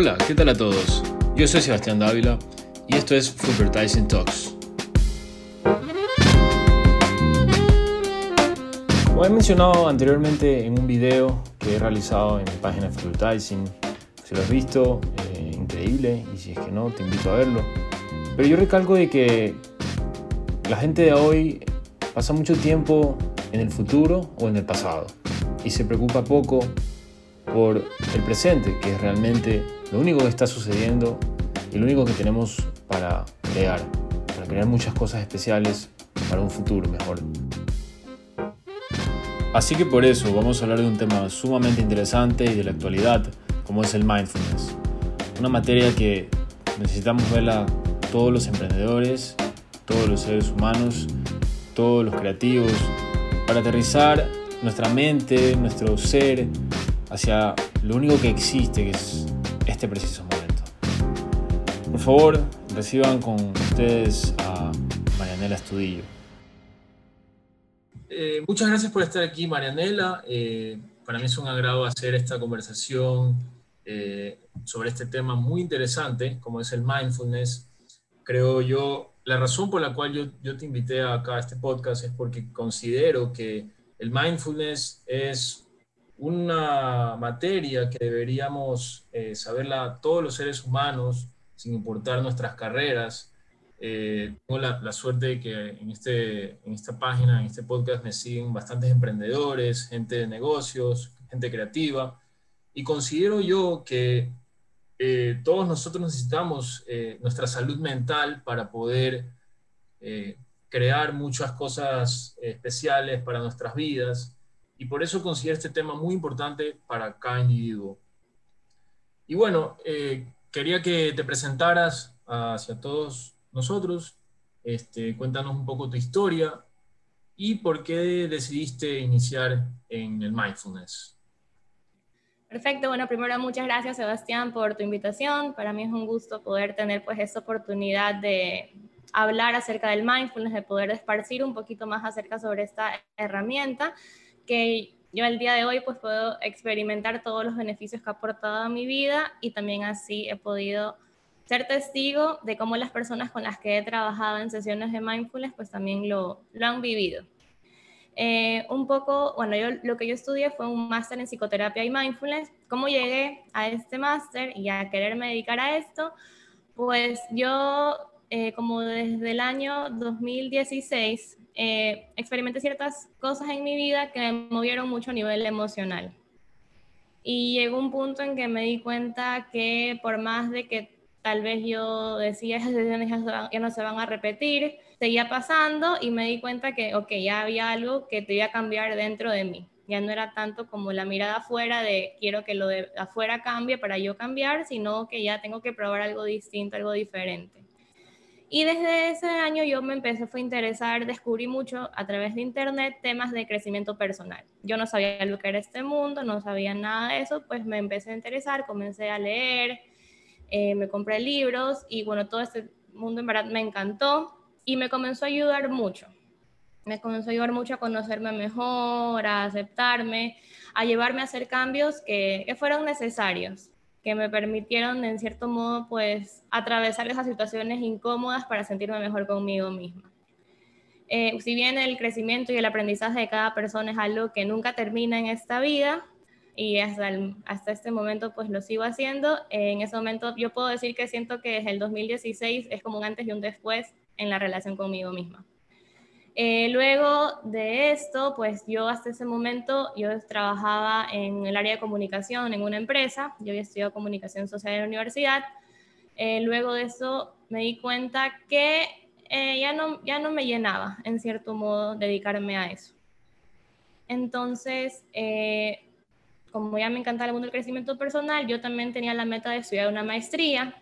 Hola, ¿qué tal a todos? Yo soy Sebastián Dávila y esto es Advertising Talks. Como he mencionado anteriormente en un video que he realizado en mi página de si lo has visto, eh, increíble, y si es que no, te invito a verlo. Pero yo recalco de que la gente de hoy pasa mucho tiempo en el futuro o en el pasado y se preocupa poco por el presente, que es realmente lo único que está sucediendo y lo único que tenemos para crear, para crear muchas cosas especiales para un futuro mejor. Así que por eso vamos a hablar de un tema sumamente interesante y de la actualidad, como es el mindfulness. Una materia que necesitamos verla todos los emprendedores, todos los seres humanos, todos los creativos, para aterrizar nuestra mente, nuestro ser hacia lo único que existe, que es este preciso momento. Por favor, reciban con ustedes a Marianela Estudillo. Eh, muchas gracias por estar aquí, Marianela. Eh, para mí es un agrado hacer esta conversación eh, sobre este tema muy interesante, como es el mindfulness. Creo yo, la razón por la cual yo, yo te invité acá a este podcast es porque considero que el mindfulness es una materia que deberíamos eh, saberla todos los seres humanos, sin importar nuestras carreras. Eh, tengo la, suerte de que en, este, en esta página, en este podcast, me siguen bastantes emprendedores, gente de negocios, gente creativa, y considero yo que eh, todos nosotros necesitamos nuestra salud mental para poder crear muchas cosas especiales para nuestras vidas y por eso considero este tema muy importante para cada individuo. Y bueno, eh, quería que te presentaras hacia todos nosotros, este, cuéntanos un poco tu historia y por qué decidiste iniciar en el mindfulness. Perfecto, bueno, primero muchas gracias Sebastián por tu invitación. Para mí es un gusto poder tener pues esta oportunidad de hablar acerca del mindfulness, de poder esparcir un poquito más acerca sobre esta herramienta que yo el día de hoy pues puedo experimentar todos los beneficios que ha aportado a mi vida y también así he podido ser testigo de cómo las personas con las que he trabajado en sesiones de mindfulness pues también lo, lo han vivido. Eh, un poco, bueno, yo lo que yo estudié fue un máster en psicoterapia y mindfulness. ¿Cómo llegué a este máster y a quererme dedicar a esto? Pues yo, eh, como desde el año 2016, eh, experimenté ciertas cosas en mi vida que me movieron mucho a nivel emocional. Y llegó un punto en que me di cuenta que por más de que tal vez yo decía esas sesiones ya, no se van a repetir, seguía pasando y me di cuenta que, ok, ya había algo que debía cambiar dentro de mí. Ya no era tanto como la mirada afuera de quiero que lo de afuera cambie para yo cambiar, sino que ya tengo que probar algo distinto, algo diferente. Y desde ese año yo me empecé a interesar, descubrí mucho a través de internet temas de crecimiento personal. Yo no sabía lo que era este mundo, no sabía nada de eso, pues me empecé a interesar, comencé a leer, eh, me compré libros y bueno, todo este mundo en verdad me encantó y me comenzó a ayudar mucho. Me comenzó a ayudar mucho a conocerme mejor, a aceptarme, a llevarme a hacer cambios que, que fueron necesarios que me permitieron en cierto modo pues atravesar esas situaciones incómodas para sentirme mejor conmigo misma. Eh, si bien el crecimiento y el aprendizaje de cada persona es algo que nunca termina en esta vida y hasta, hasta este momento pues lo sigo haciendo, en ese momento yo puedo decir que siento que desde el 2016 es como un antes y un después en la relación conmigo misma. Eh, luego de esto, pues yo hasta ese momento, yo trabajaba en el área de comunicación en una empresa, yo había estudiado comunicación social en la universidad. Eh, luego de eso me di cuenta que eh, ya, no, ya no me llenaba, en cierto modo, dedicarme a eso. Entonces, como ya me encanta el mundo del crecimiento personal, yo también tenía la meta de estudiar una maestría.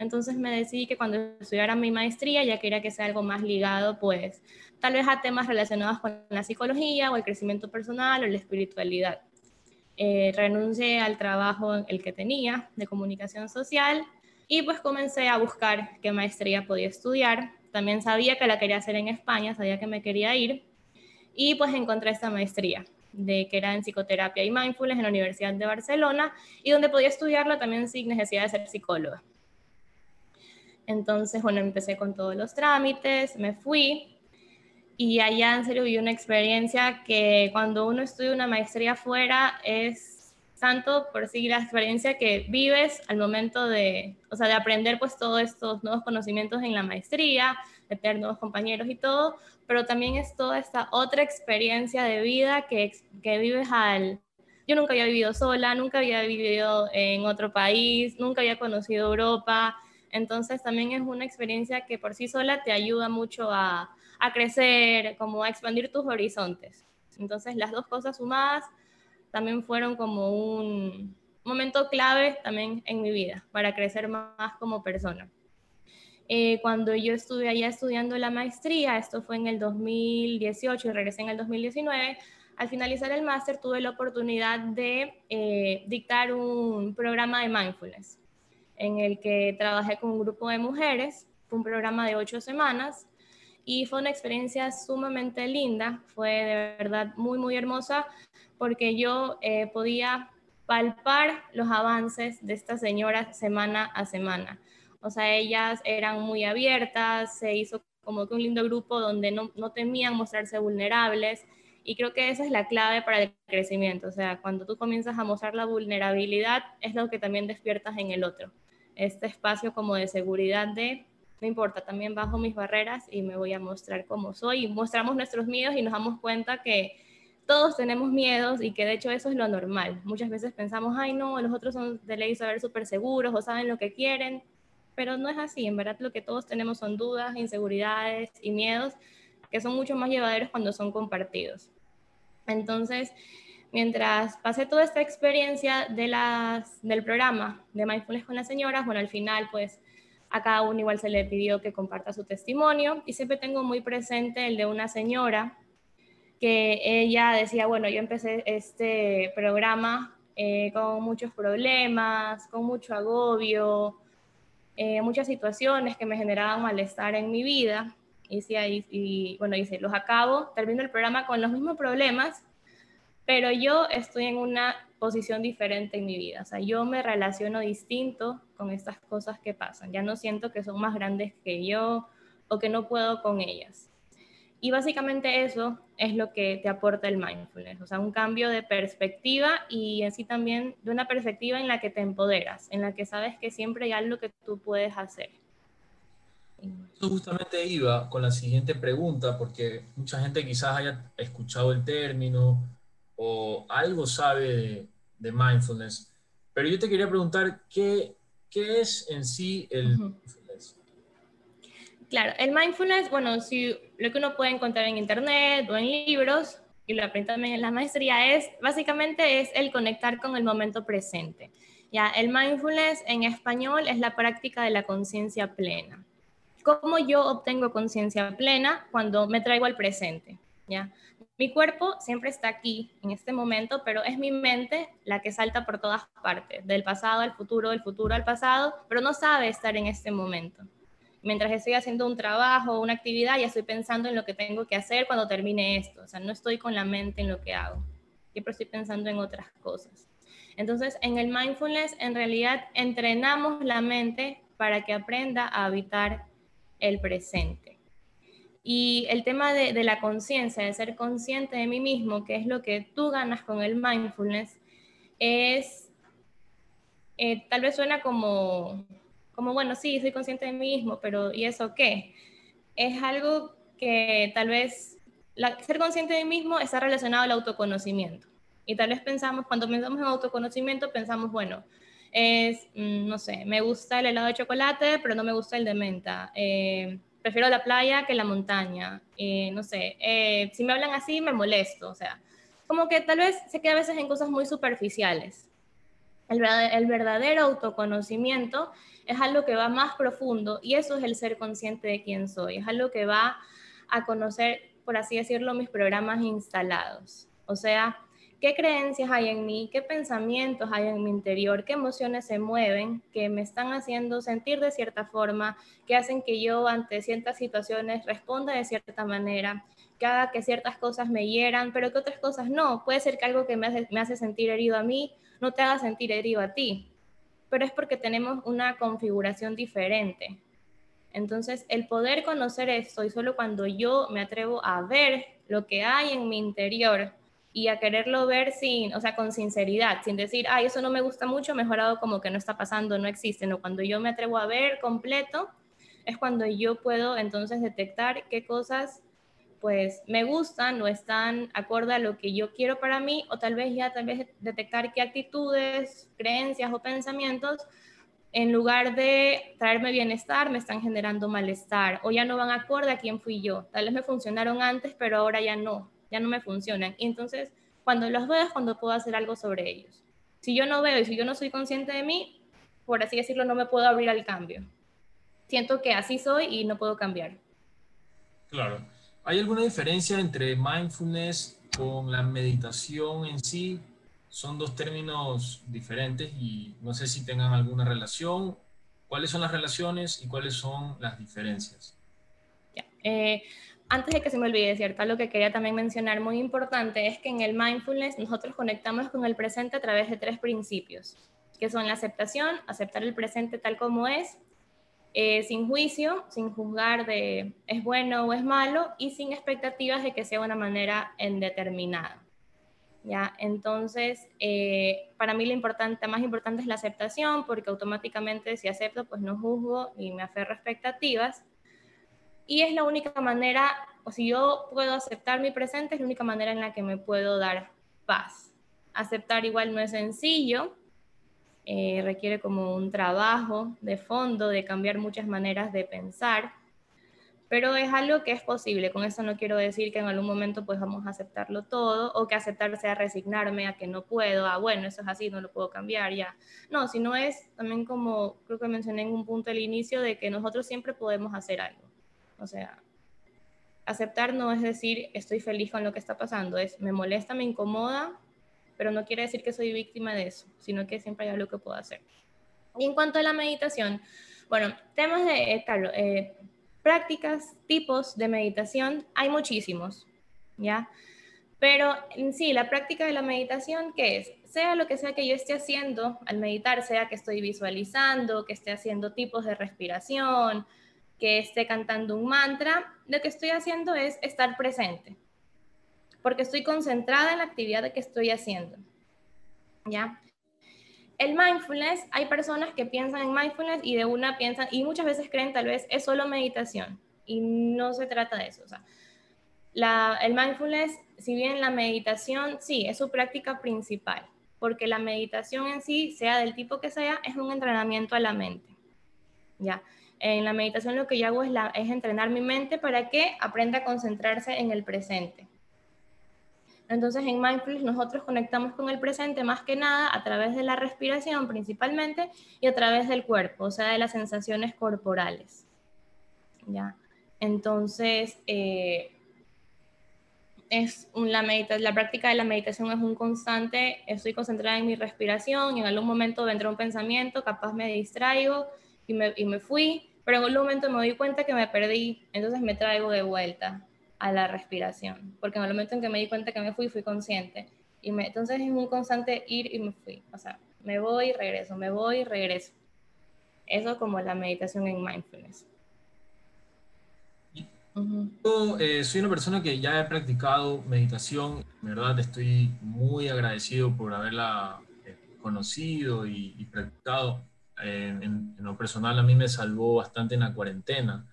Entonces me decidí que cuando estudiara mi maestría ya quería que sea algo más ligado, pues, tal vez a temas relacionados con la psicología o el crecimiento personal o la espiritualidad. Eh, renuncié al trabajo el que tenía de comunicación social y pues comencé a buscar qué maestría podía estudiar. También sabía que la quería hacer en España, sabía que me quería ir y pues encontré esta maestría. de que era en psicoterapia y mindfulness en la Universidad de Barcelona y donde podía estudiarlo también sin necesidad de ser psicóloga. Entonces, bueno, empecé con todos los trámites, me fui. Y allá en serio vi una experiencia que cuando uno estudia una maestría afuera es tanto por sí la experiencia que vives al momento de, o sea, de aprender pues todos estos nuevos conocimientos en la maestría, de tener nuevos compañeros y todo, pero también es toda esta otra experiencia de vida que, que vives al... Yo nunca había vivido sola, nunca había vivido en otro país, nunca había conocido Europa, entonces también es una experiencia que por sí sola te ayuda mucho a, crecer, como a expandir tus horizontes. Entonces las dos cosas sumadas también fueron como un momento clave también en mi vida para crecer más como persona. Eh, cuando yo estuve allá estudiando la maestría, esto fue en el 2018 y regresé en el 2019, al finalizar el máster tuve la oportunidad de eh, dictar un programa de mindfulness en el que trabajé con un grupo de mujeres. Fue un programa de ocho semanas y fue una experiencia sumamente linda, fue de verdad muy, muy hermosa porque yo eh, podía palpar los avances de esta señora semana a semana o sea, ellas eran muy abiertas, se hizo como que un lindo grupo donde no, no temían mostrarse vulnerables y creo que esa es la clave para el crecimiento, o sea, cuando tú comienzas a mostrar la vulnerabilidad es lo que también despiertas en el otro, este espacio como de seguridad de, no importa, también bajo mis barreras y me voy a mostrar como soy y mostramos nuestros miedos y nos damos cuenta que todos tenemos miedos y que de hecho eso es lo normal. Muchas veces pensamos, ay no, los otros son de ley saber súper seguros o saben lo que quieren, pero no es así. En verdad lo que todos tenemos son dudas, inseguridades y miedos que son mucho más llevaderos cuando son compartidos. Entonces, mientras pasé toda esta experiencia de las, del programa de Mindfulness con las señoras, bueno, al final pues a cada uno igual se le pidió que comparta su testimonio y siempre tengo muy presente el de una señora que ella decía, bueno, yo empecé este programa eh, con muchos problemas, con mucho agobio, eh, muchas situaciones que me generaban malestar en mi vida. Y, y bueno, dice, los acabo, termino el programa con los mismos problemas, pero yo estoy en una posición diferente en mi vida. O sea, yo me relaciono distinto con estas cosas que pasan. Ya no siento que son más grandes que yo o que no puedo con ellas. Y básicamente eso es lo que te aporta el mindfulness, o sea, un cambio de perspectiva y así también de una perspectiva en la que te empoderas, en la que sabes que siempre hay algo que tú puedes hacer. Justamente iba con la siguiente pregunta, porque mucha gente quizás haya escuchado el término o algo sabe de, mindfulness, pero yo te quería preguntar, ¿qué, qué es en sí el mindfulness? Claro, el mindfulness, bueno, si lo que uno puede encontrar en internet o en libros, y lo aprendí también en la maestría, es básicamente es el conectar con el momento presente. Ya, el mindfulness en español es la práctica de la conciencia plena. ¿Cómo yo obtengo conciencia plena cuando me traigo al presente? ¿Ya? Mi cuerpo siempre está aquí, en este momento, pero es mi mente la que salta por todas partes, del pasado al futuro, del futuro al pasado, pero no sabe estar en este momento mientras estoy haciendo un trabajo una actividad, ya estoy pensando en lo que tengo que hacer cuando termine esto. O sea, no estoy con la mente en lo que hago. Siempre estoy pensando en otras cosas. Entonces, en el mindfulness, en realidad, entrenamos la mente para que aprenda a habitar el presente. Y el tema de, la conciencia, de ser consciente de mí mismo, que es lo que tú ganas con el mindfulness, es, eh, tal vez suena como, como, bueno, sí, soy consciente de mí mismo, pero ¿y eso qué? Es algo que tal vez, ser consciente de mí mismo está relacionado al autoconocimiento. Y tal vez pensamos, cuando pensamos en autoconocimiento, pensamos, bueno, es, mm, no sé, me gusta el helado de chocolate, pero no me gusta el de menta. Eh, prefiero la playa que la montaña. Eh, no sé, eh, si me hablan así, me molesto. O sea, como que tal vez se queda a veces en cosas muy superficiales. El, el verdadero autoconocimiento es algo que va más profundo y eso es el ser consciente de quién soy, es algo que va a conocer, por así decirlo, mis programas instalados. O sea, qué creencias hay en mí, qué pensamientos hay en mi interior, qué emociones se mueven, que me están haciendo sentir de cierta forma, que hacen que yo ante ciertas situaciones responda de cierta manera, que haga que ciertas cosas me hieran, pero que otras cosas no. Puede ser que algo que me hace, me hace sentir herido a mí no te haga sentir herido a ti, pero es porque tenemos una configuración diferente. Entonces, el poder conocer esto y solo cuando yo me atrevo a ver lo que hay en mi interior, y a quererlo ver sin, o sea, con sinceridad, sin decir, ay, eso no me gusta mucho, mejorado como que no está pasando, no existe, no, cuando yo me atrevo a ver completo, es cuando yo puedo entonces detectar qué cosas pues me gustan o están acorde a lo que yo quiero para mí o tal vez ya tal vez detectar qué actitudes, creencias o pensamientos en lugar de traerme bienestar me están generando malestar o ya no van acorde a quién fui yo. Tal vez me funcionaron antes, pero ahora ya no ya no me funcionan. Y entonces, cuando los veo es cuando puedo hacer algo sobre ellos. Si yo no veo y si yo no soy consciente de mí, por así decirlo, no me puedo abrir al cambio. Siento que así soy y no puedo cambiar. Claro. ¿Hay alguna diferencia entre mindfulness con la meditación en sí? Son dos términos diferentes y no sé si tengan alguna relación. ¿Cuáles son las relaciones y cuáles son las diferencias? Ya. Eh, antes de que se me olvide, ¿cierto? Lo que quería también mencionar muy importante es que en el mindfulness nosotros conectamos con el presente a través de tres principios, que son la aceptación, aceptar el presente tal como es, eh, sin juicio, sin juzgar de es bueno o es malo y sin expectativas de que sea una manera indeterminada. ¿Ya? Entonces, eh, para mí lo importante, más importante es la aceptación, porque automáticamente si acepto, pues no juzgo y me aferro a expectativas. Y es la única manera, o si yo puedo aceptar mi presente, es la única manera en la que me puedo dar paz. Aceptar igual no es sencillo, eh, requiere como un trabajo de fondo, de cambiar muchas maneras de pensar, pero es algo que es posible. Con eso no quiero decir que en algún momento pues vamos a aceptarlo todo o que aceptar sea resignarme a que no puedo, a bueno, eso es así, no lo puedo cambiar ya. No, sino es también como creo que mencioné en un punto al inicio de que nosotros siempre podemos hacer algo. O sea, aceptar no es decir estoy feliz con lo que está pasando, es me molesta, me incomoda, pero no quiere decir que soy víctima de eso, sino que siempre hay algo que puedo hacer. Y en cuanto a la meditación, bueno, temas de, eh, Carlos, eh, prácticas, tipos de meditación, hay muchísimos, ¿ya? Pero en sí, la práctica de la meditación, ¿qué es? Sea lo que sea que yo esté haciendo al meditar, sea que estoy visualizando, que esté haciendo tipos de respiración, que esté cantando un mantra, lo que estoy haciendo es estar presente, porque estoy concentrada en la actividad que estoy haciendo. ¿Ya? El mindfulness, hay personas que piensan en mindfulness y de una piensan, y muchas veces creen tal vez es solo meditación, y no se trata de eso. El mindfulness, si bien la meditación, sí, es su práctica principal, porque la meditación en sí, sea del tipo que sea, es un entrenamiento a la mente. ¿Ya? En la meditación lo que yo hago es, es entrenar mi mente para que aprenda a concentrarse en el presente. Entonces en Mindfulness nosotros conectamos con el presente más que nada a través de la respiración principalmente y a través del cuerpo, o sea, de las sensaciones corporales. ¿Ya? Entonces, eh, es la, la práctica de la meditación es un constante, estoy concentrada en mi respiración y en algún momento vendrá un pensamiento, capaz me distraigo y me, y me fui, pero en un momento me doy cuenta que me perdí, entonces me traigo de vuelta a la respiración, porque en el momento en que me di cuenta que me fui, fui consciente. Y me, entonces es un constante ir y me fui. O sea, me voy y regreso, me voy y regreso. Eso como la meditación en mindfulness. Yo eh, soy una persona que ya he practicado meditación. En verdad estoy muy agradecido por haberla eh, conocido y, y practicado en, lo personal a mí me salvó bastante en la cuarentena.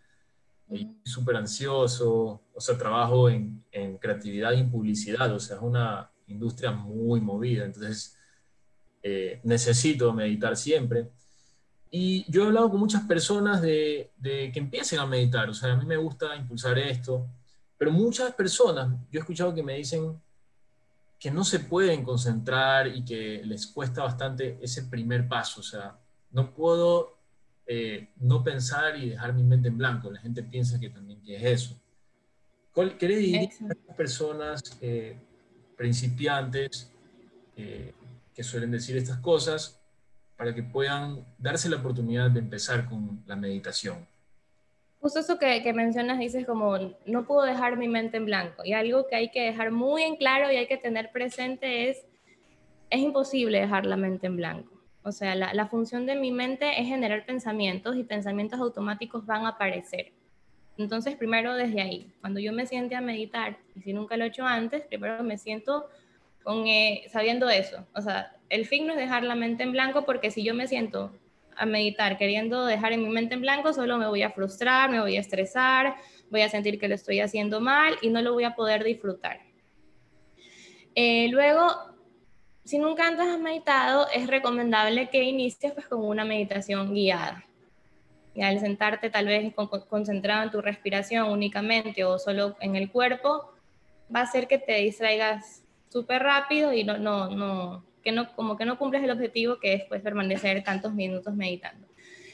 Súper ansioso, o sea, trabajo en, en, creatividad y publicidad, o sea, es una industria muy movida, entonces eh, necesito meditar siempre. Y yo he hablado con muchas personas de, de, que empiecen a meditar, o sea, a mí me gusta impulsar esto, pero muchas personas, yo he escuchado que me dicen que no se pueden concentrar y que les cuesta bastante ese primer paso, o sea, no puedo eh, no pensar y dejar mi mente en blanco. La gente piensa que también que es eso. ¿Qué le diría a las personas eh, principiantes eh, que suelen decir estas cosas para que puedan darse la oportunidad de empezar con la meditación. Justo eso que, que, mencionas, dices como, no puedo dejar mi mente en blanco. Y algo que hay que dejar muy en claro y hay que tener presente es, es imposible dejar la mente en blanco. O sea, la, función de mi mente es generar pensamientos y pensamientos automáticos van a aparecer. Entonces, primero desde ahí, cuando yo me siente a meditar, y si nunca lo he hecho antes, primero me siento con, eh, sabiendo eso. O sea, el fin no es dejar la mente en blanco porque si yo me siento a meditar queriendo dejar en mi mente en blanco, solo me voy a frustrar, me voy a estresar, voy a sentir que lo estoy haciendo mal y no lo voy a poder disfrutar. Eh, luego, si nunca antes has meditado, es recomendable que inicies pues, con una meditación guiada. Y al sentarte tal vez concentrado en tu respiración únicamente o solo en el cuerpo, va a hacer que te distraigas súper rápido y no, no, no, que no, como que no cumples el objetivo que es pues, permanecer tantos minutos meditando.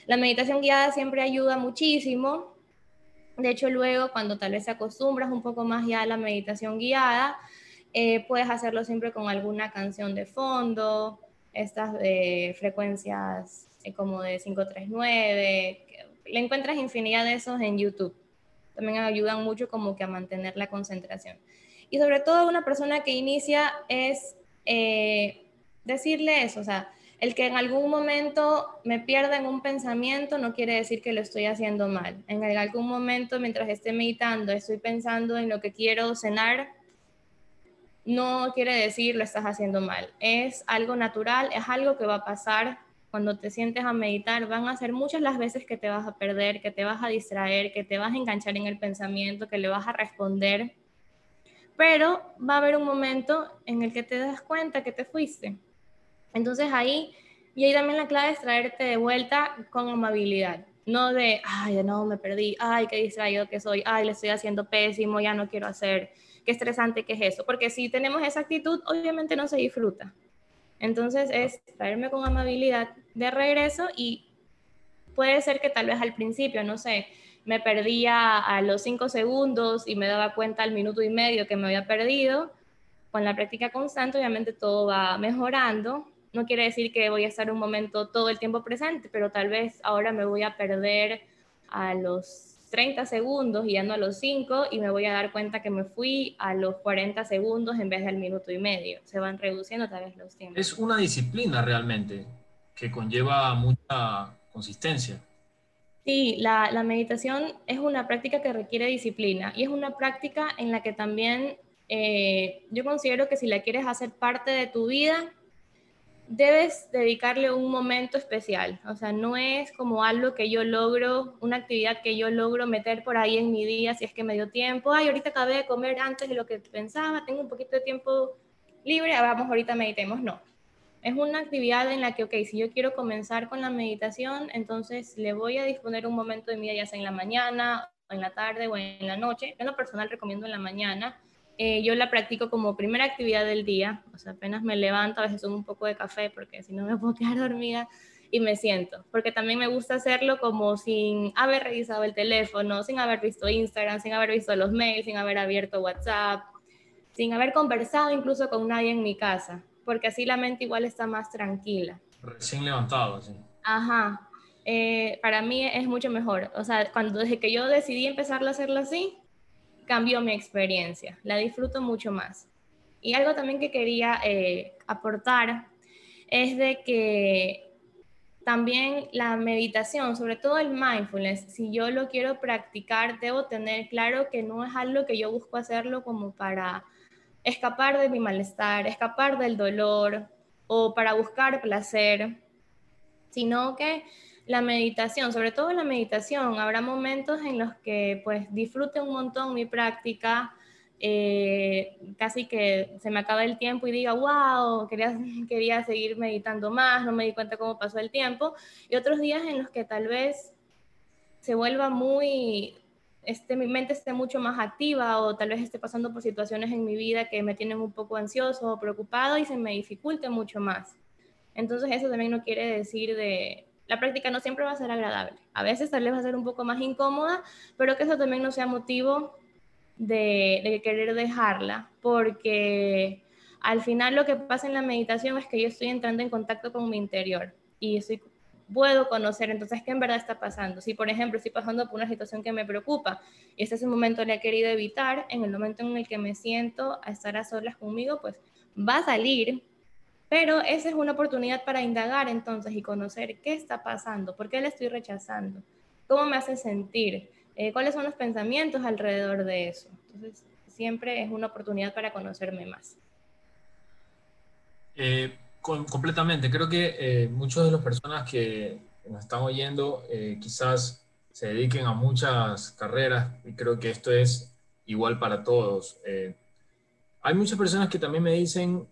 La meditación guiada siempre ayuda muchísimo. De hecho, luego cuando tal vez te acostumbras un poco más ya a la meditación guiada, eh, puedes hacerlo siempre con alguna canción de fondo, estas de frecuencias eh, como de 539, le encuentras infinidad de esos en YouTube. También ayudan mucho como que a mantener la concentración. Y sobre todo una persona que inicia es eh, decirle eso, o sea, el que en algún momento me pierda en un pensamiento no quiere decir que lo estoy haciendo mal. En algún momento, mientras esté meditando, estoy pensando en lo que quiero cenar, no quiere decir lo estás haciendo mal. Es algo natural, es algo que va a pasar cuando te sientes a meditar. Van a ser muchas las veces que te vas a perder, que te vas a distraer, que te vas a enganchar en el pensamiento, que le vas a responder. Pero va a haber un momento en el que te das cuenta que te fuiste entonces ahí, y ahí también la clave es traerte de vuelta con amabilidad, no de, ay, no, me perdí, ay, qué distraído que soy, ay, le estoy haciendo pésimo, ya no quiero hacer, qué estresante que es eso, porque si tenemos esa actitud, obviamente no se disfruta. Entonces es traerme con amabilidad de regreso y puede ser que tal vez al principio, no sé, me perdía a los cinco segundos y me daba cuenta al minuto y medio que me había perdido. Con la práctica constante, obviamente todo va mejorando no quiere decir que voy a estar un momento todo el tiempo presente, pero tal vez ahora me voy a perder a los 30 segundos y ya no a los 5 y me voy a dar cuenta que me fui a los 40 segundos en vez del minuto y medio. Se van reduciendo tal vez los tiempos. Es una disciplina realmente que conlleva mucha consistencia. Sí, la, la meditación es una práctica que requiere disciplina y es una práctica en la que también eh, yo considero que si la quieres hacer parte de tu vida, debes dedicarle un momento especial. O sea, no es como algo que yo logro, una actividad que yo logro meter por ahí en mi día si es que me dio tiempo. Ay, ahorita acabé de comer antes de lo que pensaba, tengo un poquito de tiempo libre, ah, vamos, ahorita meditemos. No. Es una actividad en la que, ok, si yo quiero comenzar con la meditación, entonces le voy a disponer un momento de mi día, ya sea en la mañana, en la tarde o en la noche. en lo personal recomiendo en la mañana eh, yo la practico como primera actividad del día, o sea, apenas me levanto, a veces tomo un poco de café porque si no me puedo quedar dormida y me siento, porque también me gusta hacerlo como sin haber revisado el teléfono, sin haber visto Instagram, sin haber visto los mails, sin haber abierto WhatsApp, sin haber conversado incluso con nadie en mi casa, porque así la mente igual está más tranquila. Recién levantado, sí. Ajá. Eh, para mí es mucho mejor. O sea, cuando desde que yo decidí empezar a hacerlo así, cambió mi experiencia, la disfruto mucho más. Y algo también que quería eh, aportar es de que también la meditación, sobre todo el mindfulness, si yo lo quiero practicar, debo tener claro que no es algo que yo busco hacerlo como para escapar de mi malestar, escapar del dolor o para buscar placer, sino que la meditación, sobre todo la meditación, habrá momentos en los que pues disfrute un montón mi práctica, eh, casi que se me acaba el tiempo y diga, wow, quería, quería seguir meditando más, no me di cuenta cómo pasó el tiempo, y otros días en los que tal vez se vuelva muy, este, mi mente esté mucho más activa o tal vez esté pasando por situaciones en mi vida que me tienen un poco ansioso o preocupado y se me dificulte mucho más. Entonces eso también no quiere decir de, la práctica no siempre va a ser agradable. A veces tal vez va a ser un poco más incómoda, pero que eso también no sea motivo de, querer dejarla, porque al final lo que pasa en la meditación es que yo estoy entrando en contacto con mi interior y estoy, puedo conocer entonces qué en verdad está pasando. Si, por ejemplo, estoy pasando por una situación que me preocupa y este es un momento que he querido evitar, en el momento en el que me siento a estar a solas conmigo, pues va a salir, pero esa es una oportunidad para indagar entonces y conocer qué está pasando, por qué le estoy rechazando, cómo me hace sentir, eh, cuáles son los pensamientos alrededor de eso. Entonces, siempre es una oportunidad para conocerme más. Eh, completamente. Creo que eh, muchas de las personas que nos están oyendo eh, quizás se dediquen a muchas carreras y creo que esto es igual para todos. hay muchas personas que también me dicen,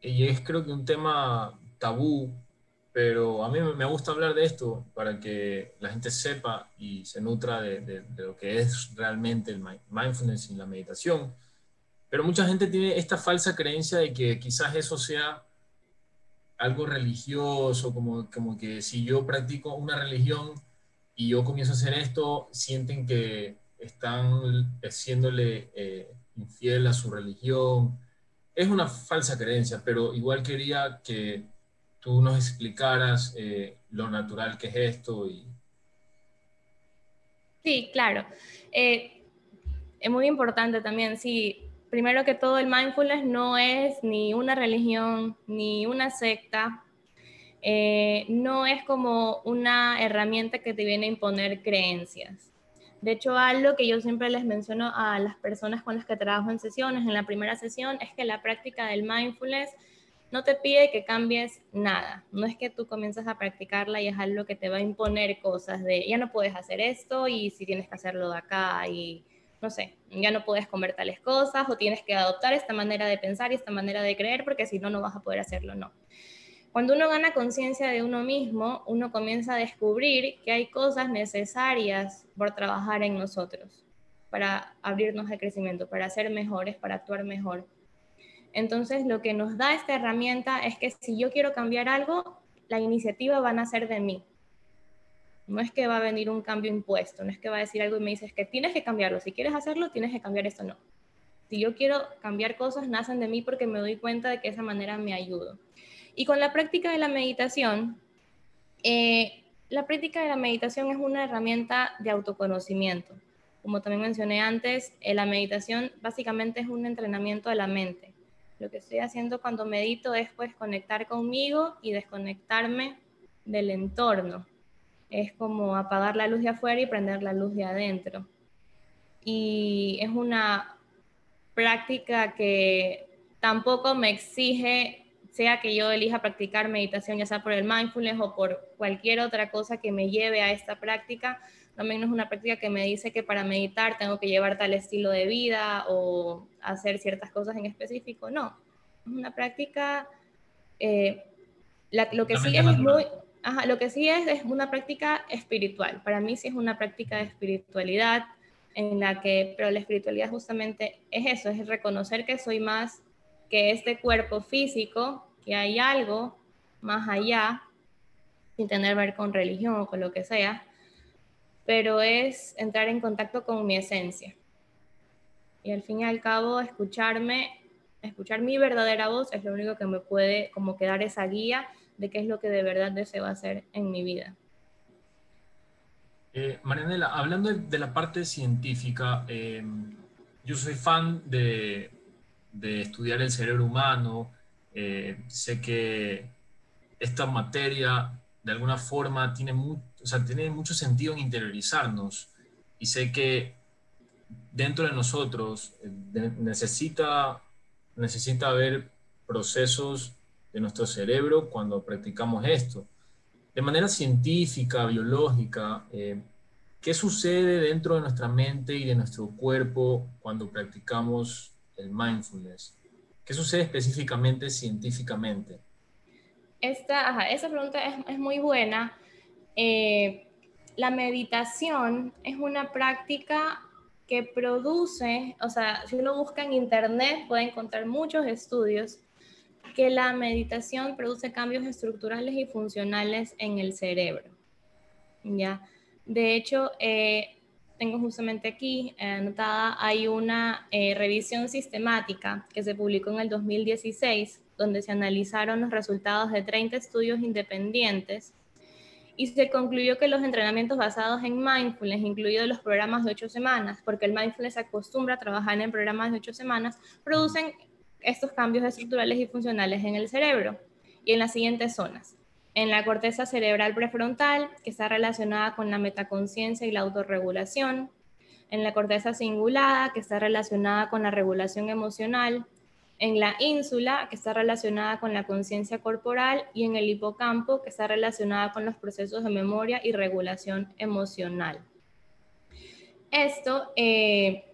y es creo que un tema tabú, pero a mí me gusta hablar de esto para que la gente sepa y se nutra de, de lo que es realmente el mindfulness y la meditación pero mucha gente tiene esta falsa creencia de que quizás eso sea algo religioso, como, como que si yo practico una religión y yo comienzo a hacer esto, sienten que están haciéndole eh, infiel a su religión. Es una falsa creencia, pero igual quería que tú nos explicaras eh, lo natural que es esto. Y... Sí, claro. Eh, es muy importante también, sí, primero que todo, el mindfulness no es ni una religión, ni una secta, eh, no es como una herramienta que te viene a imponer creencias. De hecho, algo que yo siempre les menciono a las personas con las que trabajo en sesiones, en la primera sesión, es que la práctica del mindfulness no te pide que cambies nada. No es que tú comienzas a practicarla y es algo que te va a imponer cosas de ya no puedes hacer esto y si tienes que hacerlo de acá y no sé, ya no puedes comer tales cosas o tienes que adoptar esta manera de pensar y esta manera de creer porque si no, no vas a poder hacerlo, no. Cuando uno gana conciencia de uno mismo, uno comienza a descubrir que hay cosas necesarias por trabajar en nosotros, para abrirnos al crecimiento, para ser mejores, para actuar mejor. Entonces, lo que nos da esta herramienta es que si yo quiero cambiar algo, la iniciativa va a nacer de mí, no es que va a venir un cambio impuesto, no es que va a decir algo y me dices que tienes que cambiarlo. Si quieres hacerlo, tienes que cambiar esto, no. Si yo quiero cambiar cosas, nacen de mí porque me doy cuenta de que esa manera me ayuda. Y con la práctica de la meditación, eh, la práctica de la meditación es una herramienta de autoconocimiento. Como también mencioné antes, eh, la meditación básicamente es un entrenamiento de la mente. Lo que estoy haciendo cuando medito es pues conectar conmigo y desconectarme del entorno es como apagar la luz de afuera y prender la luz de adentro. Y es una práctica que tampoco me exige, sea que yo elija practicar meditación, ya sea por el mindfulness o por cualquier otra cosa que me lleve a esta práctica, también no es una práctica que me dice que para meditar tengo que llevar tal estilo de vida o hacer ciertas cosas en específico, no. Es una práctica, eh, lo que sí es muy, Ajá, lo que sí es, es una práctica espiritual. Para mí sí es una práctica de espiritualidad en la que, pero la espiritualidad justamente es eso, es reconocer que soy más que este cuerpo físico, que hay algo más allá, sin tener que ver con religión o con lo que sea, pero es entrar en contacto con mi esencia. Y al fin y al cabo, escucharme, escuchar mi verdadera voz es lo único que me puede como quedar esa guía de qué es lo que de verdad deseo hacer en mi vida. Eh, Marianela, hablando de, la parte científica, eh, yo soy fan de, estudiar el cerebro humano, eh, sé que esta materia de alguna forma tiene, tiene mucho sentido en interiorizarnos y sé que dentro de nosotros necesita, necesita haber procesos de nuestro cerebro cuando practicamos esto. De manera científica, biológica, eh, ¿qué sucede dentro de nuestra mente y de nuestro cuerpo cuando practicamos el mindfulness? ¿Qué sucede específicamente científicamente? Esta, esa pregunta es, muy buena. Eh, la meditación es una práctica que produce, o sea, si uno busca en internet puede encontrar muchos estudios que la meditación produce cambios estructurales y funcionales en el cerebro. ¿ya? De hecho, eh, tengo justamente aquí anotada, hay una eh, revisión sistemática que se publicó en el 2016, donde se analizaron los resultados de 30 estudios independientes y se concluyó que los entrenamientos basados en mindfulness, incluidos los programas de ocho semanas, porque el mindfulness acostumbra a trabajar en programas de ocho semanas, producen estos cambios estructurales y funcionales en el cerebro y en las siguientes zonas. En la corteza cerebral prefrontal, que está relacionada con la metaconciencia y la autorregulación. En la corteza cingulada, que está relacionada con la regulación emocional en la ínsula, que está relacionada con la conciencia corporal, y en el hipocampo, que está relacionada con los procesos de memoria y regulación emocional. Esto eh,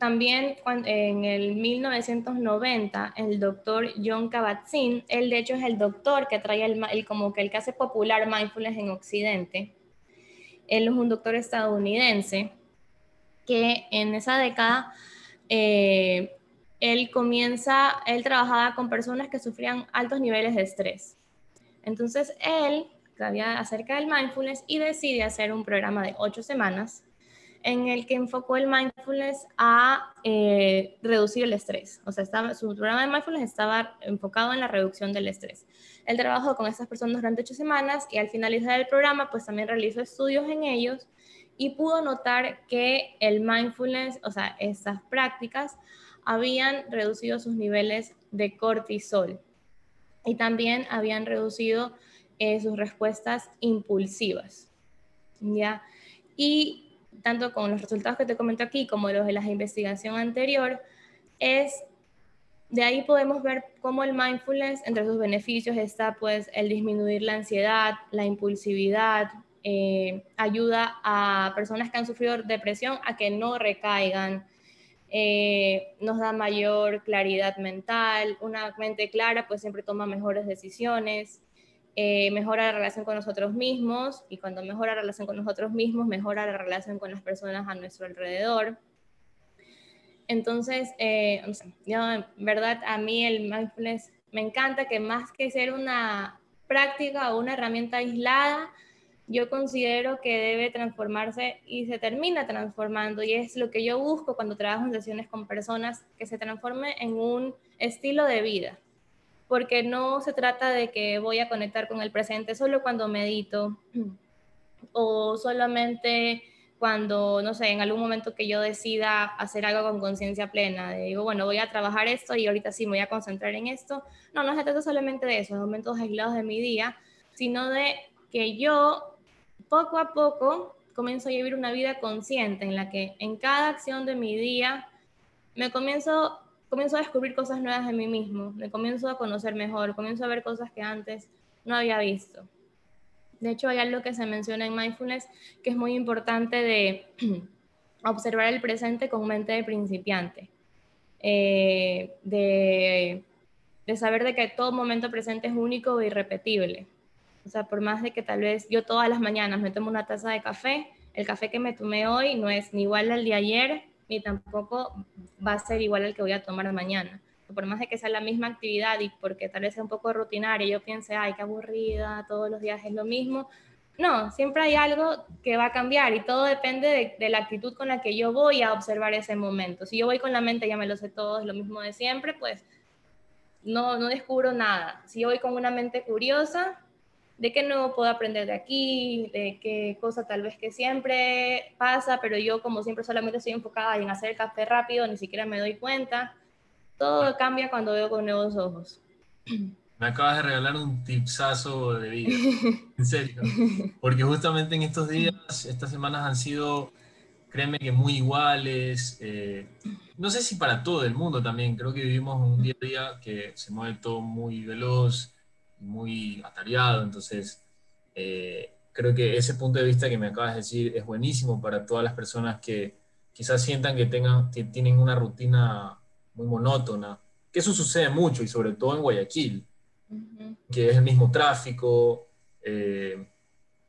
también en el 1990, el doctor John Kabat-Zinn, él de hecho es el doctor que trae el, como que el que hace popular mindfulness en Occidente. Él es un doctor estadounidense que en esa década eh, él comienza, él trabajaba con personas que sufrían altos niveles de estrés. Entonces él sabía acerca del mindfulness y decide hacer un programa de ocho semanas en el que enfocó el mindfulness a eh, reducir el estrés. O sea, estaba, su programa de mindfulness estaba enfocado en la reducción del estrés. Él trabajó con estas personas durante ocho semanas y al finalizar el programa, pues también realizó estudios en ellos y pudo notar que el mindfulness, o sea, estas prácticas, habían reducido sus niveles de cortisol y también habían reducido eh, sus respuestas impulsivas. ¿ya? Y tanto con los resultados que te comento aquí como los de la investigación anterior, es de ahí podemos ver cómo el mindfulness, entre sus beneficios, está pues el disminuir la ansiedad, la impulsividad, eh, ayuda a personas que han sufrido depresión a que no recaigan, eh, nos da mayor claridad mental, una mente clara pues siempre toma mejores decisiones, eh, mejora la relación con nosotros mismos y cuando mejora la relación con nosotros mismos, mejora la relación con las personas a nuestro alrededor. Entonces, eh, en verdad a mí el mindfulness me encanta que más que ser una práctica o una herramienta aislada, yo considero que debe transformarse y se termina transformando y es lo que yo busco cuando trabajo en sesiones con personas, que se transforme en un estilo de vida, porque no se trata de que voy a conectar con el presente solo cuando medito o solamente cuando, no sé, en algún momento que yo decida hacer algo con conciencia plena, de digo, bueno, voy a trabajar esto y ahorita sí me voy a concentrar en esto. No, no se trata solamente de eso, de momentos aislados de mi día, sino de que yo poco a poco comienzo a vivir una vida consciente en la que en cada acción de mi día me comienzo, comienzo a descubrir cosas nuevas de mí mismo, me comienzo a conocer mejor, comienzo a ver cosas que antes no había visto. De hecho, hay algo que se menciona en mindfulness que es muy importante de observar el presente con mente de principiante, eh, de, de saber de que todo momento presente es único e irrepetible o sea, por más de que tal vez yo todas las mañanas me tomo una taza de café, el café que me tomé hoy no es ni igual al de ayer, ni tampoco va a ser igual al que voy a tomar mañana. Por más de que sea la misma actividad y porque tal vez sea un poco rutinaria, yo piense, ay, qué aburrida, todos los días es lo mismo. No, siempre hay algo que va a cambiar y todo depende de, de, la actitud con la que yo voy a observar ese momento. Si yo voy con la mente, ya me lo sé todo, es lo mismo de siempre, pues no, no descubro nada. Si yo voy con una mente curiosa, de qué nuevo puedo aprender de aquí, de qué cosa tal vez que siempre pasa, pero yo como siempre solamente estoy enfocada en hacer el café rápido, ni siquiera me doy cuenta. Todo cambia cuando veo con nuevos ojos. Me acabas de regalar un tipsazo de vida, en serio. Porque justamente en estos días, estas semanas han sido, créeme que muy iguales. Eh, no sé si para todo el mundo también, creo que vivimos un día a día que se mueve todo muy veloz muy atareado, entonces eh, creo que ese punto de vista que me acabas de decir es buenísimo para todas las personas que quizás sientan que, tengan, que tienen una rutina muy monótona, que eso sucede mucho y sobre todo en Guayaquil, que es el mismo tráfico, eh,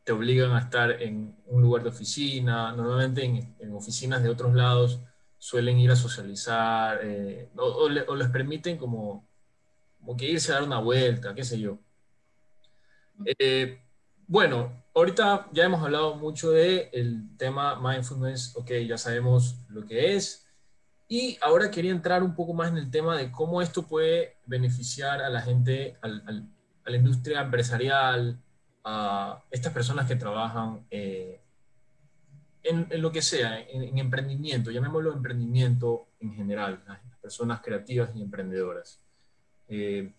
te obligan a estar en un lugar de oficina, normalmente en, oficinas de otros lados suelen ir a socializar eh, o, o les permiten como como que irse a dar una vuelta, qué sé yo. Eh, bueno, ahorita ya hemos hablado mucho del el tema mindfulness, ok, ya sabemos lo que es. Y ahora quería entrar un poco más en el tema de cómo esto puede beneficiar a la gente, a la industria empresarial, a estas personas que trabajan eh, en, lo que sea, en, emprendimiento, llamémoslo emprendimiento en general, las personas creativas y emprendedoras. Eh,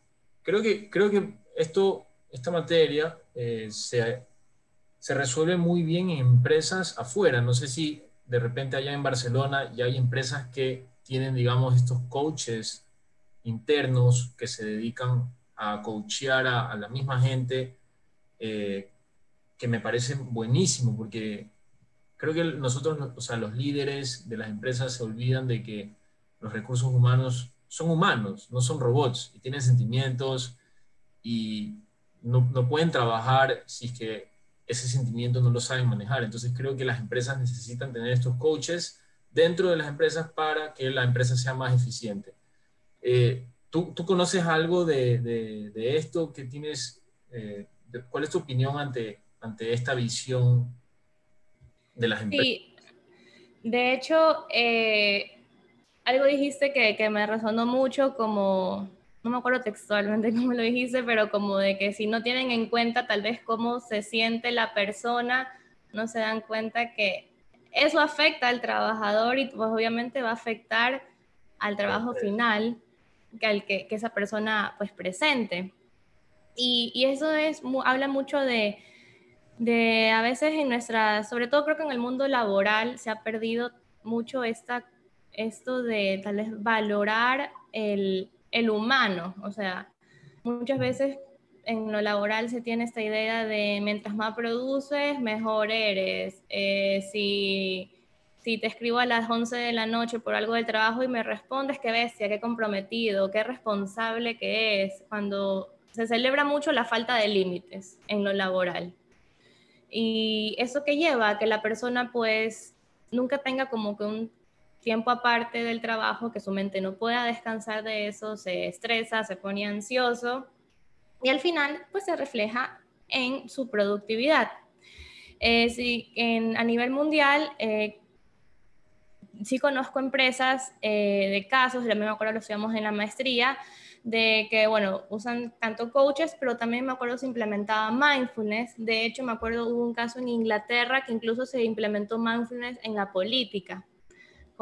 creo, que, creo que esto esta materia eh, se, se, resuelve muy bien en empresas afuera. No sé si de repente allá en Barcelona ya hay empresas que tienen, digamos, estos coaches internos que se dedican a coachear a, la misma gente, eh, que me parece buenísimo, porque creo que nosotros, o sea, los líderes de las empresas se olvidan de que los recursos humanos son humanos, no son robots, y tienen sentimientos, y, no, no, pueden trabajar si es que ese sentimiento no lo saben manejar. Entonces creo que las empresas necesitan tener estos coaches dentro de las empresas para que la empresa sea más eficiente. Eh, ¿tú, ¿tú, conoces algo de, de, esto que tienes? Eh, ¿Cuál es tu opinión ante, ante esta visión de las empresas? Sí, de hecho, eh, algo dijiste que, que me resonó mucho como no me acuerdo textualmente cómo lo dijiste, pero como de que si no tienen en cuenta tal vez cómo se siente la persona, no se dan cuenta que eso afecta al trabajador y pues obviamente va a afectar al trabajo final que, al que, esa persona pues presente. Y, y eso es, habla mucho de, de a veces en nuestra, sobre todo creo que en el mundo laboral se ha perdido mucho esta, esto de tal vez valorar el, el humano. O sea, muchas veces en lo laboral se tiene esta idea de mientras más produces, mejor eres. Eh, si, si te escribo a las 11 de la noche por algo del trabajo y me respondes, qué bestia, qué comprometido, qué responsable que es, cuando se celebra mucho la falta de límites en lo laboral. Y eso que lleva a que la persona pues nunca tenga como que un tiempo aparte del trabajo, que su mente no pueda descansar de eso, se estresa, se pone ansioso y al final pues se refleja en su productividad. Eh, en, a nivel mundial, eh, sí conozco empresas eh, de casos, también me acuerdo lo estudiamos en la maestría, de que, bueno, usan tanto coaches, pero también me acuerdo se implementaba mindfulness. De hecho, me acuerdo hubo un caso en Inglaterra que incluso se implementó mindfulness en la política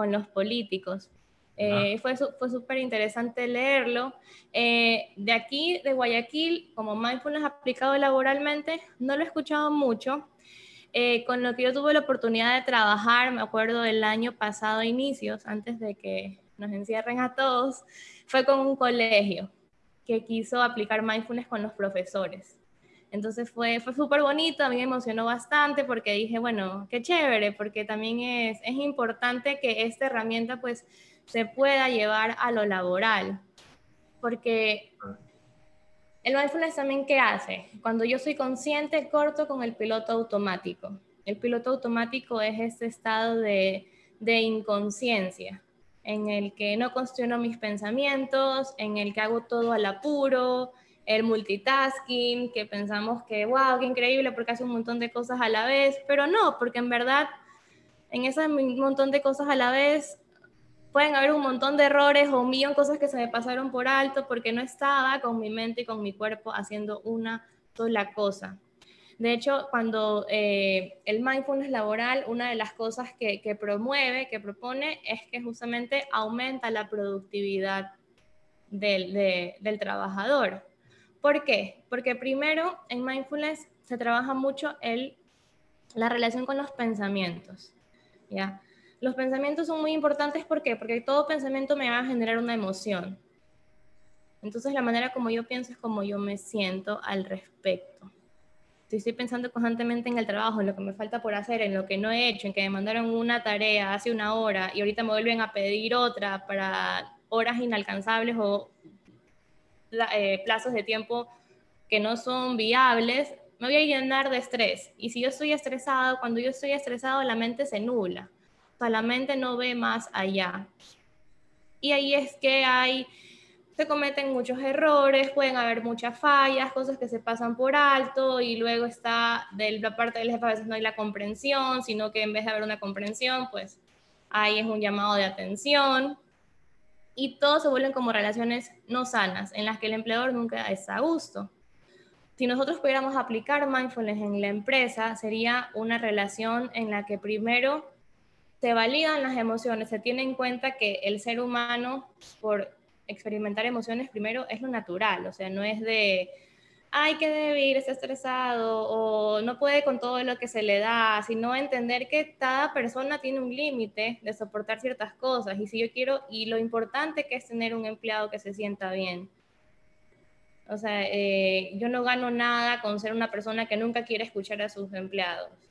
con los políticos. Eh, fue fue súper interesante leerlo. Eh, de aquí, de Guayaquil, como mindfulness aplicado laboralmente, no lo he escuchado mucho. Eh, con lo que yo tuve la oportunidad de trabajar, me acuerdo del año pasado, inicios, antes de que nos encierren a todos, fue con un colegio que quiso aplicar mindfulness con los profesores. Entonces fue, fue súper bonito, a mí me emocionó bastante porque dije, bueno, qué chévere, porque también es, es importante que esta herramienta pues se pueda llevar a lo laboral. Porque el mindfulness también, ¿qué hace? Cuando yo soy consciente, corto con el piloto automático. El piloto automático es este estado de, de inconsciencia, en el que no cuestiono mis pensamientos, en el que hago todo al apuro, el multitasking, que pensamos que, wow, qué increíble porque hace un montón de cosas a la vez, pero no, porque en verdad en ese montón de cosas a la vez pueden haber un montón de errores o un millón de cosas que se me pasaron por alto porque no estaba con mi mente y con mi cuerpo haciendo una sola cosa. De hecho, cuando eh, el mindfulness laboral, una de las cosas que, que promueve, que propone, es que justamente aumenta la productividad del, del trabajador. ¿Por qué? Porque primero en mindfulness se trabaja mucho la relación con los pensamientos. ¿ya? Los pensamientos son muy importantes ¿por qué? porque todo pensamiento me va a generar una emoción. Entonces la manera como yo pienso es como yo me siento al respecto. Si estoy pensando constantemente en el trabajo, en lo que me falta por hacer, en lo que no he hecho, en que me mandaron una tarea hace una hora y ahorita me vuelven a pedir otra para horas inalcanzables o eh, plazos de tiempo que no son viables, me voy a llenar de estrés. Y si yo estoy estresado, cuando yo estoy estresado, la mente se nula. O sea, la mente no ve más allá. Y ahí es que hay se cometen muchos errores, pueden haber muchas fallas, cosas que se pasan por alto y luego está de la parte del jefe a veces no hay la comprensión, sino que en vez de haber una comprensión, pues ahí es un llamado de atención y todo se vuelven como relaciones no sanas en las que el empleador nunca está a gusto. Si nosotros pudiéramos aplicar mindfulness en la empresa, sería una relación en la que primero se validan las emociones, se tiene en cuenta que el ser humano, por experimentar emociones primero es lo natural, o sea, no es de, ay, qué débil, está estresado o no puede con todo lo que se le da, sino entender que cada persona tiene un límite de soportar ciertas cosas y si yo quiero, y lo importante que es tener un empleado que se sienta bien. O sea, eh, yo no gano nada con ser una persona que nunca quiere escuchar a sus empleados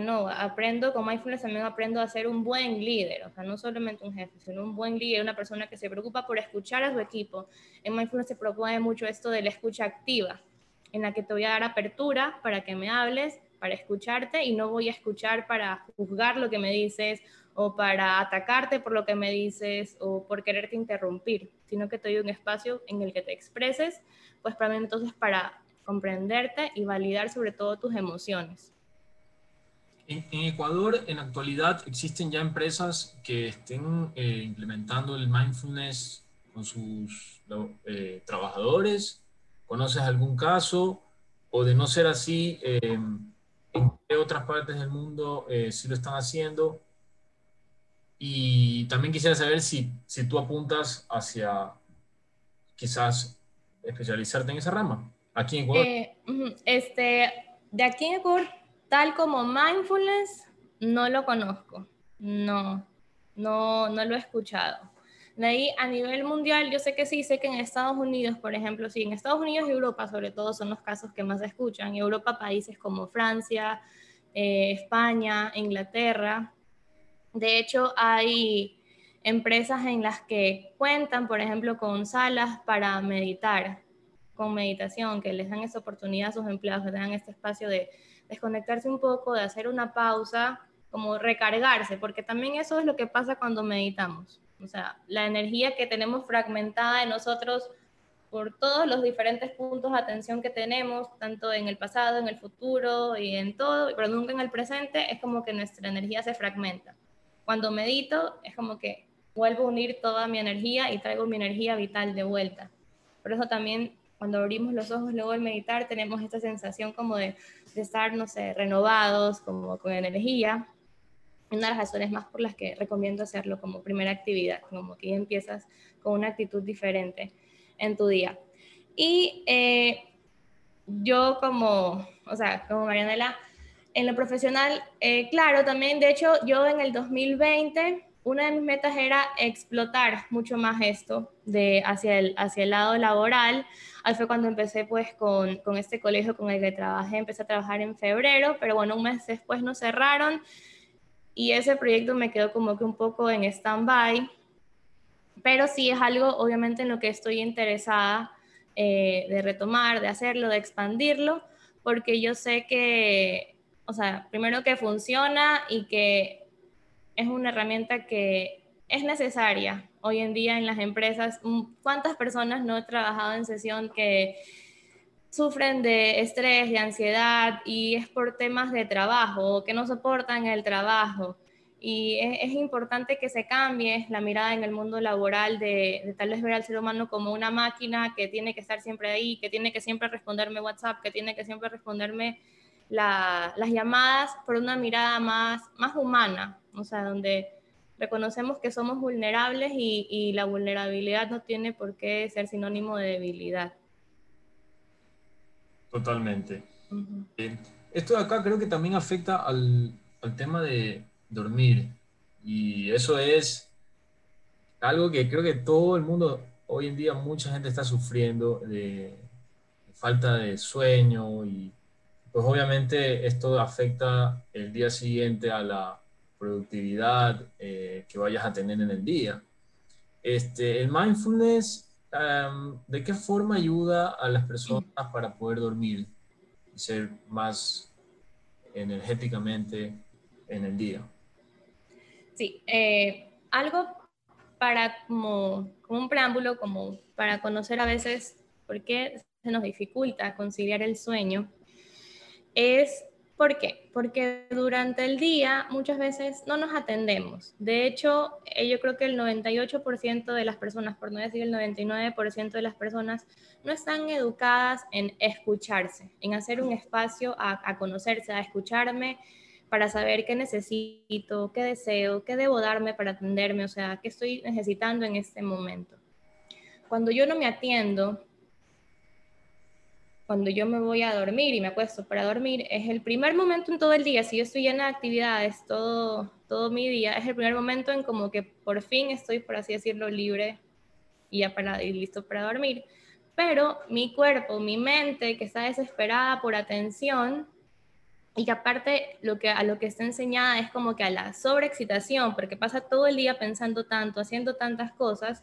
no, aprendo con mindfulness también aprendo a ser un buen líder, o sea, no solamente un jefe, sino un buen líder, una persona que se preocupa por escuchar a su equipo. En mindfulness se propone mucho esto de la escucha activa, en la que te voy a dar apertura para que me hables, para escucharte y no voy a escuchar para juzgar lo que me dices o para atacarte por lo que me dices o por quererte interrumpir, sino que te doy un espacio en el que te expreses, pues para mí entonces para comprenderte y validar sobre todo tus emociones. En, Ecuador, en actualidad, existen ya empresas que estén eh, implementando el mindfulness con sus eh, trabajadores. ¿Conoces algún caso? O de no ser así, eh, ¿en qué otras partes del mundo sí lo están haciendo? Y también quisiera saber si, si tú apuntas hacia quizás especializarte en esa rama, aquí en Ecuador. este, de aquí en Ecuador tal como mindfulness, no lo conozco. No, no, no lo he escuchado. De ahí, a nivel mundial, yo sé que sí, sé que en Estados Unidos, por ejemplo, sí, en Estados Unidos y Europa, sobre todo, son los casos que más se escuchan. Europa, países como Francia, eh, España, Inglaterra. De hecho, hay empresas en las que cuentan, por ejemplo, con salas para meditar, con meditación, que les dan esa oportunidad a sus empleados, que tengan este espacio de desconectarse un poco, de hacer una pausa, como recargarse, porque también eso es lo que pasa cuando meditamos. O sea, la energía que tenemos fragmentada en nosotros por todos los diferentes puntos de atención que tenemos, tanto en el pasado, en el futuro y en todo, pero nunca en el presente, es como que nuestra energía se fragmenta. Cuando medito, es como que vuelvo a unir toda mi energía y traigo mi energía vital de vuelta. Por eso también cuando abrimos los ojos luego al meditar tenemos esta sensación como de, de estar, no sé, renovados, como con energía. Una de las razones más por las que recomiendo hacerlo como primera actividad, como que empiezas con una actitud diferente en tu día. Y eh, yo como, o sea, como Marianela, en lo profesional, eh, claro, también, de hecho, yo en el 2020 una de mis metas era explotar mucho más esto de hacia el, hacia el lado laboral. Ahí fue cuando empecé pues con, con, este colegio con el que trabajé, empecé a trabajar en febrero, pero bueno, un mes después nos cerraron y ese proyecto me quedó como que un poco en stand-by, pero sí es algo obviamente en lo que estoy interesada eh, de retomar, de hacerlo, de expandirlo, porque yo sé que, o sea, primero que funciona y que es una herramienta que es necesaria hoy en día en las empresas. Mm, ¿Cuántas personas no he trabajado en sesión que sufren de estrés, de ansiedad y es por temas de trabajo o que no soportan el trabajo? Y es, importante que se cambie la mirada en el mundo laboral de, tal vez ver al ser humano como una máquina que tiene que estar siempre ahí, que tiene que siempre responderme WhatsApp, que tiene que siempre responderme las llamadas por una mirada más, más humana, o sea, donde reconocemos que somos vulnerables y, la vulnerabilidad no tiene por qué ser sinónimo de debilidad. Totalmente. Esto de acá creo que también afecta al, tema de dormir y eso es algo que creo que todo el mundo, hoy en día mucha gente está sufriendo de falta de sueño y pues obviamente esto afecta el día siguiente a la productividad eh, que vayas a tener en el día. Este, el mindfulness, ¿de qué forma ayuda a las personas para poder dormir y ser más energéticamente en el día? Sí, eh, algo para como, como un preámbulo, como para conocer a veces por qué se nos dificulta conciliar el sueño, es ¿Por qué? Porque durante el día muchas veces no nos atendemos. De hecho, eh, yo creo que el 98% de las personas, por no decir el 99% de las personas, no están educadas en escucharse, en hacer un espacio a, conocerse, a escucharme para saber qué necesito, qué deseo, qué debo darme para atenderme, o sea, qué estoy necesitando en este momento. Cuando yo no me atiendo, cuando yo me voy a dormir y me acuesto para dormir, es el primer momento en todo el día, si yo estoy llena de actividades todo, todo mi día, es el primer momento en como que por fin estoy, por así decirlo, libre y ya para, y listo para dormir. Pero mi cuerpo, mi mente, que está desesperada por atención, y que aparte lo que, a lo que está enseñada es como que a la sobreexcitación, porque pasa todo el día pensando tanto, haciendo tantas cosas,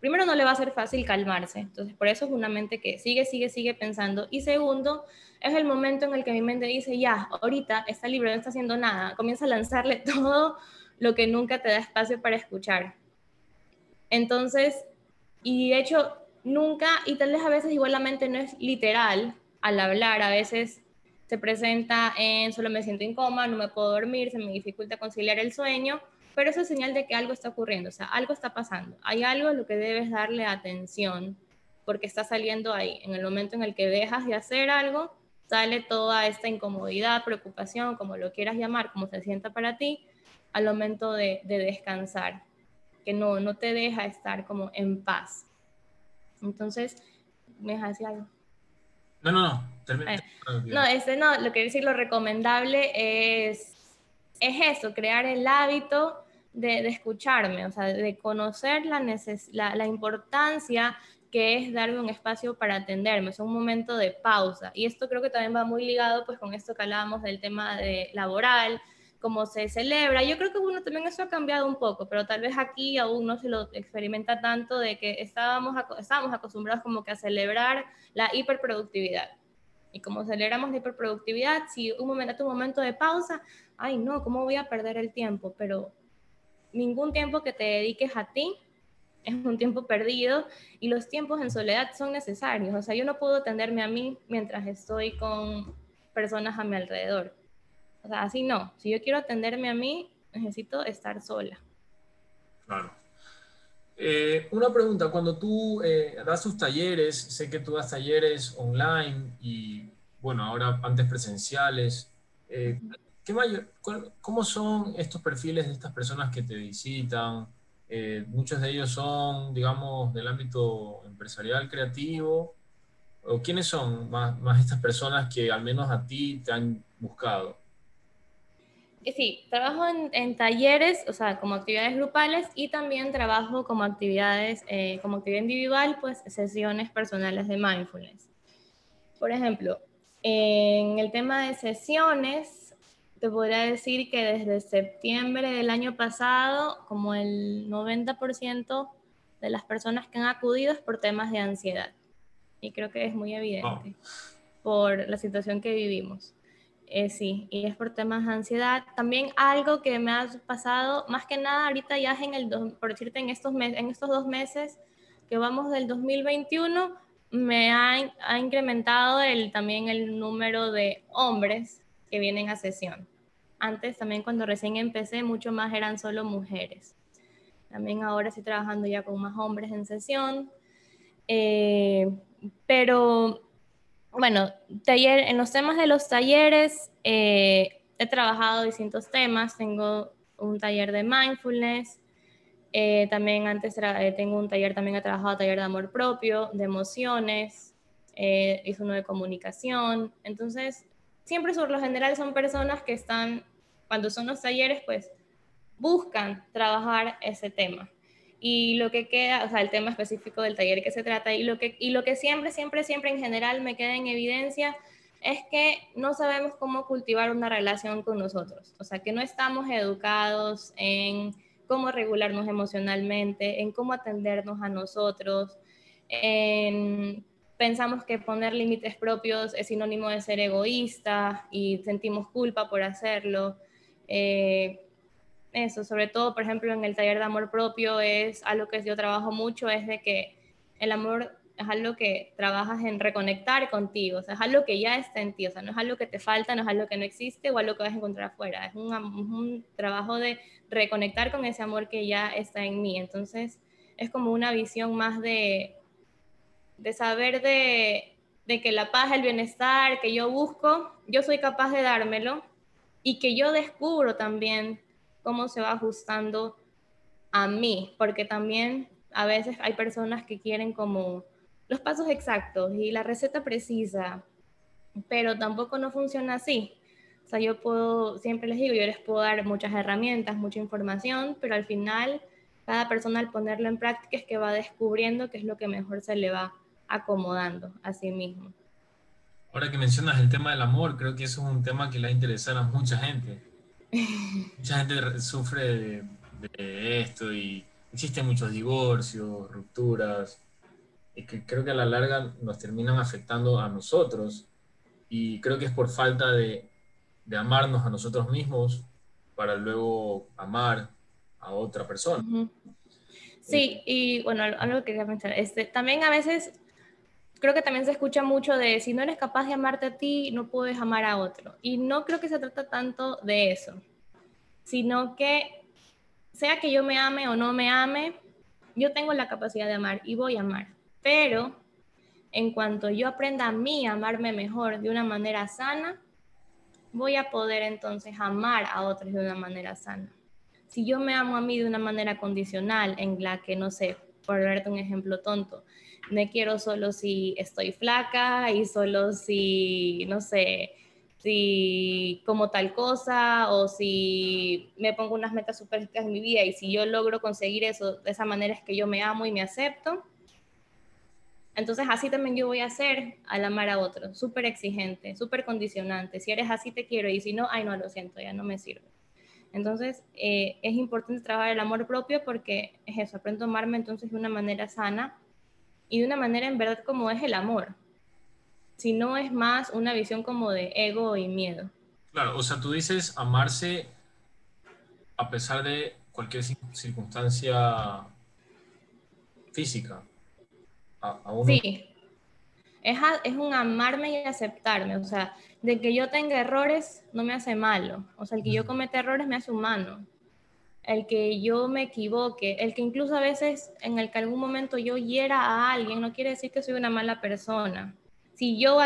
primero no le va a ser fácil calmarse. Entonces, por eso es una mente que sigue, sigue, sigue pensando. Y segundo, es el momento en el que mi mente dice, ya, ahorita está libre, no está haciendo nada. Comienza a lanzarle todo lo que nunca te da espacio para escuchar. Entonces, y de hecho, nunca, y tal vez a veces igual la mente no es literal al hablar, a veces se presenta en solo me siento en coma, no me puedo dormir, se me dificulta conciliar el sueño, pero eso es señal de que algo está ocurriendo, o sea, algo está pasando. Hay algo a lo que debes darle atención porque está saliendo ahí. En el momento en el que dejas de hacer algo, sale toda esta incomodidad, preocupación, como lo quieras llamar, como se sienta para ti, al momento de, descansar, que no, no te deja estar como en paz. Entonces, ¿me dejas decir algo? No, no, no. Termina. Eh, no, este no, lo que decir, lo recomendable es, es eso, crear el hábito de, escucharme, o sea, de conocer la, la, la, importancia que es darme un espacio para atenderme, es un momento de pausa. Y esto creo que también va muy ligado pues con esto que hablábamos del tema de laboral, cómo se celebra. Yo creo que uno también eso ha cambiado un poco, pero tal vez aquí aún no se lo experimenta tanto de que estábamos, estábamos acostumbrados como que a celebrar la hiperproductividad. Y como celebramos la hiperproductividad, si un momento, un momento de pausa, ay no, ¿cómo voy a perder el tiempo? Pero ningún tiempo que te dediques a ti es un tiempo perdido y los tiempos en soledad son necesarios. O sea, yo no puedo atenderme a mí mientras estoy con personas a mi alrededor. O sea, así no. Si yo quiero atenderme a mí, necesito estar sola. Claro. Eh, una pregunta, cuando tú eh, das tus talleres, sé que tú das talleres online y, bueno, ahora antes presenciales. Eh, ¿Cómo son estos perfiles de estas personas que te visitan? Eh, muchos de ellos son, digamos, del ámbito empresarial creativo. ¿O quiénes son más, más estas personas que al menos a ti te han buscado? Eh, sí, trabajo en, talleres, o sea, como actividades grupales y también trabajo como actividades, eh, como actividad individual, pues sesiones personales de mindfulness. Por ejemplo, en el tema de sesiones, te podría decir que desde septiembre del año pasado, como el 90% de las personas que han acudido es por temas de ansiedad. Y creo que es muy evidente por la situación que vivimos. Eh, sí, y es por temas de ansiedad. También algo que me ha pasado, más que nada ahorita ya en el, por decirte, en estos, en estos dos meses que vamos del 2021, me ha, ha incrementado el, también el número de hombres que vienen a sesión. Antes también cuando recién empecé, mucho más eran solo mujeres. También ahora estoy trabajando ya con más hombres en sesión. Eh, pero bueno, taller, en los temas de los talleres eh, he trabajado distintos temas. Tengo un taller de mindfulness. Eh, también antes tengo un taller, también he trabajado taller de amor propio, de emociones. hice uno de comunicación. Entonces, siempre sobre lo general son personas que están, cuando son los talleres, pues buscan trabajar ese tema. Y lo que queda, o sea, el tema específico del taller que se trata, y lo que, y lo que siempre, siempre, siempre en general me queda en evidencia es que no sabemos cómo cultivar una relación con nosotros. O sea, que no estamos educados en cómo regularnos emocionalmente, en cómo atendernos a nosotros, en pensamos que poner límites propios es sinónimo de ser egoísta y sentimos culpa por hacerlo. Eh, eso, sobre todo, por ejemplo, en el taller de amor propio es algo que yo trabajo mucho, es de que el amor es algo que trabajas en reconectar contigo, o sea, es algo que ya está en ti, o sea, no es algo que te falta, no es algo que no existe o algo que vas a encontrar afuera, es un, un trabajo de reconectar con ese amor que ya está en mí, entonces es como una visión más de, de saber de, de que la paz, el bienestar que yo busco, yo soy capaz de dármelo y que yo descubro también cómo se va ajustando a mí, porque también a veces hay personas que quieren como los pasos exactos y la receta precisa, pero tampoco no funciona así. O sea, yo puedo, siempre les digo, yo les puedo dar muchas herramientas, mucha información, pero al final cada persona al ponerlo en práctica es que va descubriendo qué es lo que mejor se le va acomodando a sí mismo. Ahora que mencionas el tema del amor, creo que eso es un tema que le va a interesar a mucha gente. mucha gente sufre de esto y existen muchos divorcios, rupturas, y que creo que a la larga nos terminan afectando a nosotros y creo que es por falta de, de amarnos a nosotros mismos para luego amar a otra persona. Sí, y bueno, algo que quería pensar, este, también a veces creo que también se escucha mucho de si no eres capaz de amarte a ti, no puedes amar a otro. Y no creo que se trata tanto de eso, sino que sea que yo me ame o no me ame, yo tengo la capacidad de amar y voy a amar. Pero en cuanto yo aprenda a mí a amarme mejor de una manera sana, voy a poder entonces amar a otros de una manera sana. Si yo me amo a mí de una manera condicional, en la que, no sé, por darte un ejemplo tonto, me quiero solo si estoy flaca y solo si, no sé, si como tal cosa o si me pongo unas metas súper en mi vida y si yo logro conseguir eso, de esa manera es que yo me amo y me acepto, entonces así también yo voy a ser al amar a otro, súper exigente, súper condicionante. Si eres así te quiero y si no, ay no, lo siento, ya no me sirve. Entonces eh, es importante trabajar el amor propio porque es eso, aprendo a amarme entonces de una manera sana y de una manera en verdad como es el amor. Si no es más una visión como de ego y miedo. Claro, o sea, tú dices amarse a pesar de cualquier circunstancia física. Sí, es, es un amarme y aceptarme, o sea, de que yo tenga errores no me hace malo, o sea, el que yo cometa errores me hace humano, el que yo me equivoque, el que incluso a veces en el que algún momento yo hiera a alguien, no quiere decir que soy una mala persona. Si yo,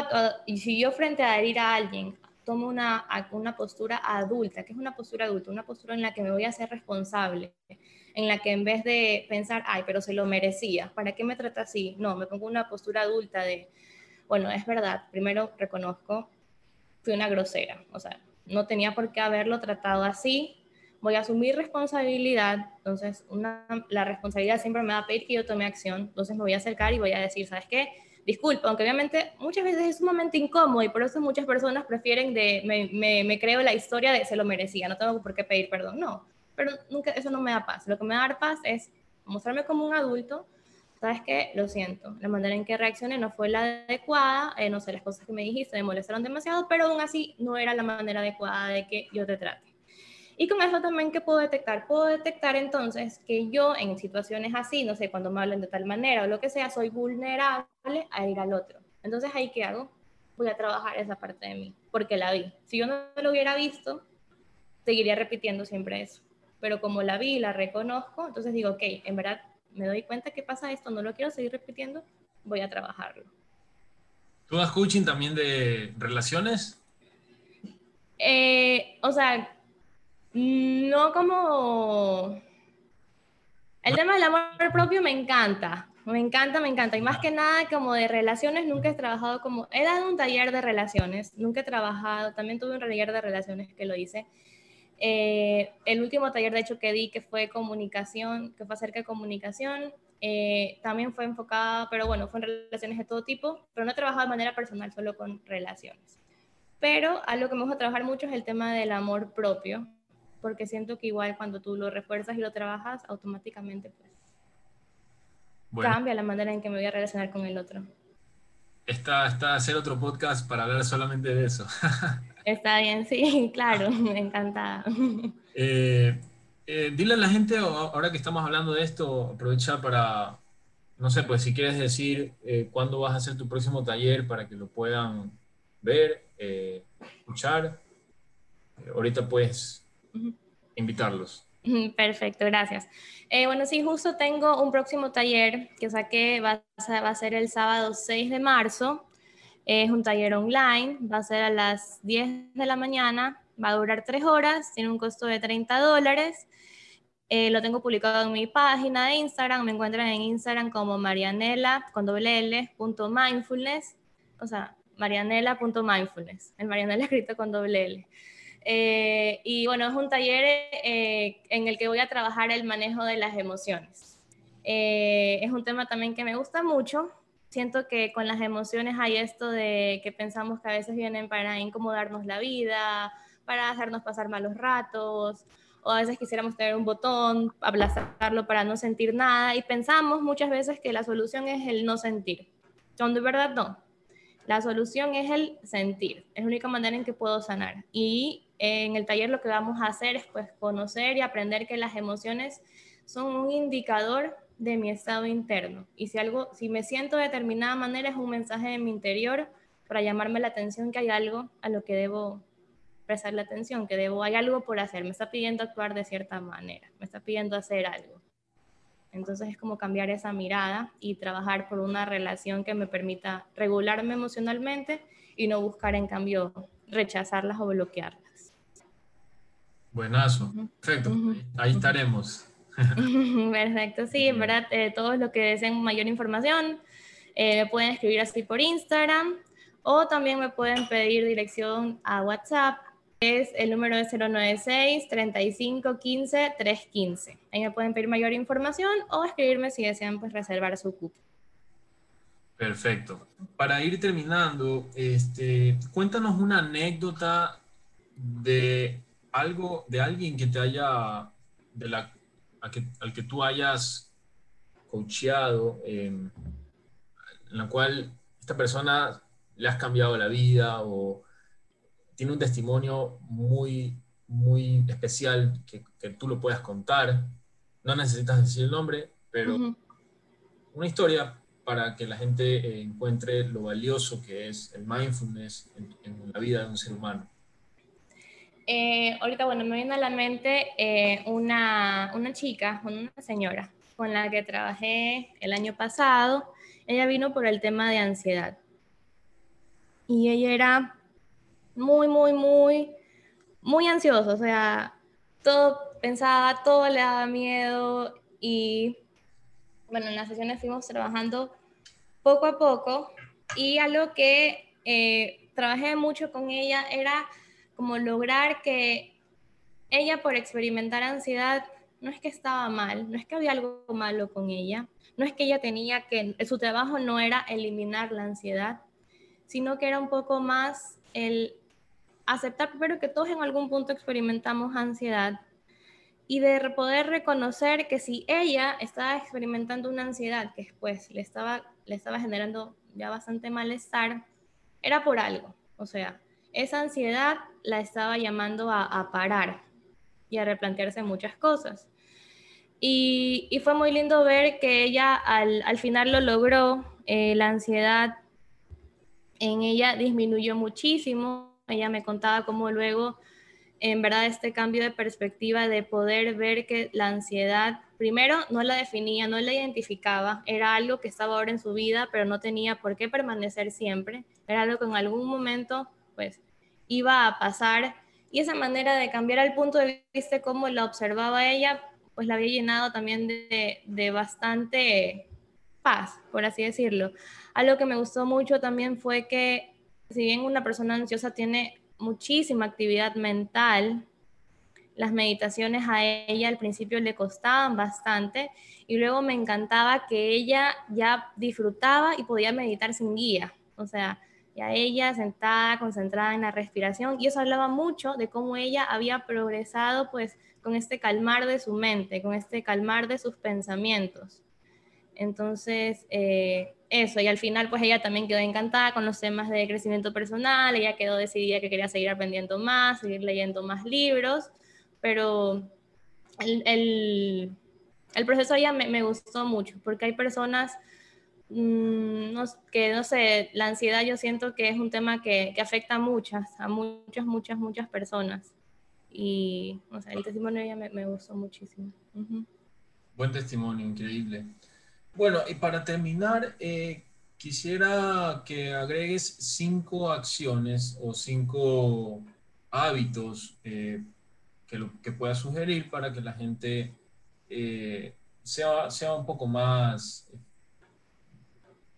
si yo frente a herir a alguien tomo una, una postura adulta, que es una postura adulta, una postura en la que me voy a hacer responsable, en la que en vez de pensar, ay, pero se lo merecía, ¿para qué me trata así? No, me pongo una postura adulta de, bueno, es verdad, primero reconozco, fui una grosera, o sea, no tenía por qué haberlo tratado así, voy a asumir responsabilidad, entonces una, la responsabilidad siempre me va a pedir que yo tome acción, entonces me voy a acercar y voy a decir, ¿sabes qué? Disculpa, aunque obviamente muchas veces es sumamente incómodo y por eso muchas personas prefieren de, me, me, me creo la historia de se lo merecía, no tengo por qué pedir perdón, no pero nunca, eso no me da paz. Lo que me da paz es mostrarme como un adulto, sabes que lo siento, la manera en que reaccioné no fue la adecuada, eh, no sé, las cosas que me dijiste me molestaron demasiado, pero aún así no era la manera adecuada de que yo te trate. Y con eso también, ¿qué puedo detectar? Puedo detectar entonces que yo en situaciones así, no sé, cuando me hablan de tal manera o lo que sea, soy vulnerable a ir al otro. Entonces, ¿ahí qué hago? Voy a trabajar esa parte de mí, porque la vi. Si yo no lo hubiera visto, seguiría repitiendo siempre eso pero como la vi y la reconozco, entonces digo, ok, en verdad me doy cuenta que pasa esto, no lo quiero seguir repitiendo, voy a trabajarlo. ¿Tú das coaching también de relaciones? Eh, o sea, no como... El tema del amor propio me encanta, me encanta, me encanta. Y más que nada, como de relaciones, nunca he trabajado como... He dado un taller de relaciones, nunca he trabajado, también tuve un taller de relaciones que lo hice, eh, el último taller, de hecho, que di, que fue comunicación, que fue acerca de comunicación, eh, también fue enfocada, pero bueno, fue en relaciones de todo tipo, pero no he trabajado de manera personal, solo con relaciones. Pero algo que me gusta trabajar mucho es el tema del amor propio, porque siento que igual cuando tú lo refuerzas y lo trabajas, automáticamente pues cambia la manera en que me voy a relacionar con el otro. Está, está hacer otro podcast para hablar solamente de eso. Está bien, sí, claro, me encanta. Eh, eh, dile a la gente, ahora que estamos hablando de esto, aprovecha para, no sé, pues si quieres decir eh, cuándo vas a hacer tu próximo taller para que lo puedan ver, eh, escuchar. ahorita invitarlos. Perfecto, gracias. bueno, sí, justo tengo un próximo taller que saqué, va va a ser el sábado 6 de marzo. Es un taller online, va a ser a las 10 de la mañana, va a durar 3 horas, tiene un costo de 30 dólares. Eh, lo tengo publicado en mi página de Instagram, me encuentran en Instagram como marianela con doble L, punto mindfulness, o sea, marianela.mindfulness, el marianela escrito con doble L. Eh, y bueno, es un taller eh, en el que voy a trabajar el manejo de las emociones. es un tema también que me gusta mucho siento que con las emociones hay esto de que pensamos que a veces vienen para incomodarnos la vida, para hacernos pasar malos ratos, o a veces quisiéramos tener un botón, aplastarlo para no sentir nada, y pensamos muchas veces que la solución es el no sentir, cuando de verdad no. La solución es el sentir, es la única manera en que puedo sanar. Y en el taller lo que vamos a hacer es pues conocer y aprender que las emociones son un indicador de mi estado interno. Y si algo, si me siento de determinada manera, es un mensaje de mi interior para llamarme la atención que hay algo a lo que debo prestar la atención, que debo, hay algo por hacer, me está pidiendo actuar de cierta manera, me está pidiendo hacer algo. Entonces es como cambiar esa mirada y trabajar por una relación que me permita regularme emocionalmente y no buscar en cambio rechazarlas o bloquearlas. Buenazo, perfecto, ahí estaremos. Perfecto, sí, en verdad, eh, todos los que deseen mayor información eh, me pueden escribir así por Instagram o también me pueden pedir dirección a WhatsApp, es el número de 096 35 15 315. Ahí me pueden pedir mayor información o escribirme si desean pues, reservar su cupo. Perfecto. Para ir terminando, este, cuéntanos una anécdota de algo, de alguien que te haya, de la al que tú hayas coacheado, em, en la cual esta persona le has cambiado la vida o tiene un testimonio muy, muy especial que, tú lo puedas contar. No necesitas decir el nombre, pero una historia para que la gente encuentre lo valioso que es el mindfulness en la vida de un ser humano. Eh, ahorita, bueno, me viene a la mente eh, una, una chica, una señora con la que trabajé el año pasado. Ella vino por el tema de ansiedad. Y ella era muy, muy, muy, muy ansiosa. O sea, todo pensaba, todo le daba miedo. Y bueno, en las sesiones fuimos trabajando poco a poco. Y algo que eh, trabajé mucho con ella era como lograr que ella por experimentar ansiedad no es que estaba mal, no es que había algo malo con ella, no es que ella tenía que, su trabajo no era eliminar la ansiedad, sino que era un poco más el aceptar primero que todos en algún punto experimentamos ansiedad y de poder reconocer que si ella estaba experimentando una ansiedad que después le estaba, le estaba generando ya bastante malestar, era por algo. O sea, esa ansiedad la estaba llamando a, parar y a replantearse muchas cosas. Y, fue muy lindo ver que ella al, final lo logró, eh, la ansiedad en ella disminuyó muchísimo, ella me contaba cómo luego, en verdad, este cambio de perspectiva de poder ver que la ansiedad, primero, no la definía, no la identificaba, era algo que estaba ahora en su vida, pero no tenía por qué permanecer siempre, era algo que en algún momento pues iba a pasar y esa manera de cambiar el punto de vista como la observaba ella, pues la había llenado también de, de bastante paz, por así decirlo. Algo que me gustó mucho también fue que si bien una persona ansiosa tiene muchísima actividad mental, las meditaciones a ella al principio le costaban bastante y luego me encantaba que ella ya disfrutaba y podía meditar sin guía. O sea, y a ella sentada, concentrada en la respiración, y eso hablaba mucho de cómo ella había progresado pues con este calmar de su mente, con este calmar de sus pensamientos. Entonces, eh, eso, y al final pues ella también quedó encantada con los temas de crecimiento personal, ella quedó decidida que quería seguir aprendiendo más, seguir leyendo más libros, pero el, el, proceso ya me, me, gustó mucho, porque hay personas mm, que, no sé, la ansiedad yo siento que es un tema que, que afecta a muchas, a muchas, muchas, muchas personas. Y, el testimonio ya me, me gustó muchísimo. Buen testimonio, increíble. Bueno, y para terminar, eh, quisiera que agregues cinco acciones o cinco hábitos eh, que, lo, que puedas sugerir para que la gente eh, sea, sea un poco más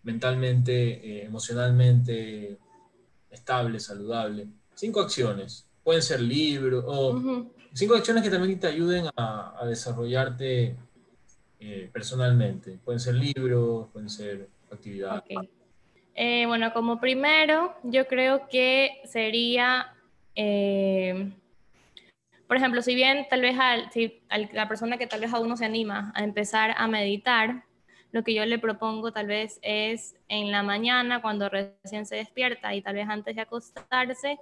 mentalmente, emocionalmente estable, saludable. Cinco acciones. Pueden ser libros o cinco acciones que también te ayuden a, a desarrollarte eh, personalmente? Pueden ser libros, pueden ser actividades. Eh, bueno, como primero, yo creo que sería, eh, por ejemplo, si bien tal vez si la persona que tal vez a uno se anima a empezar a meditar, lo que yo le propongo tal vez es en la mañana, cuando recién se despierta y tal vez antes de acostarse,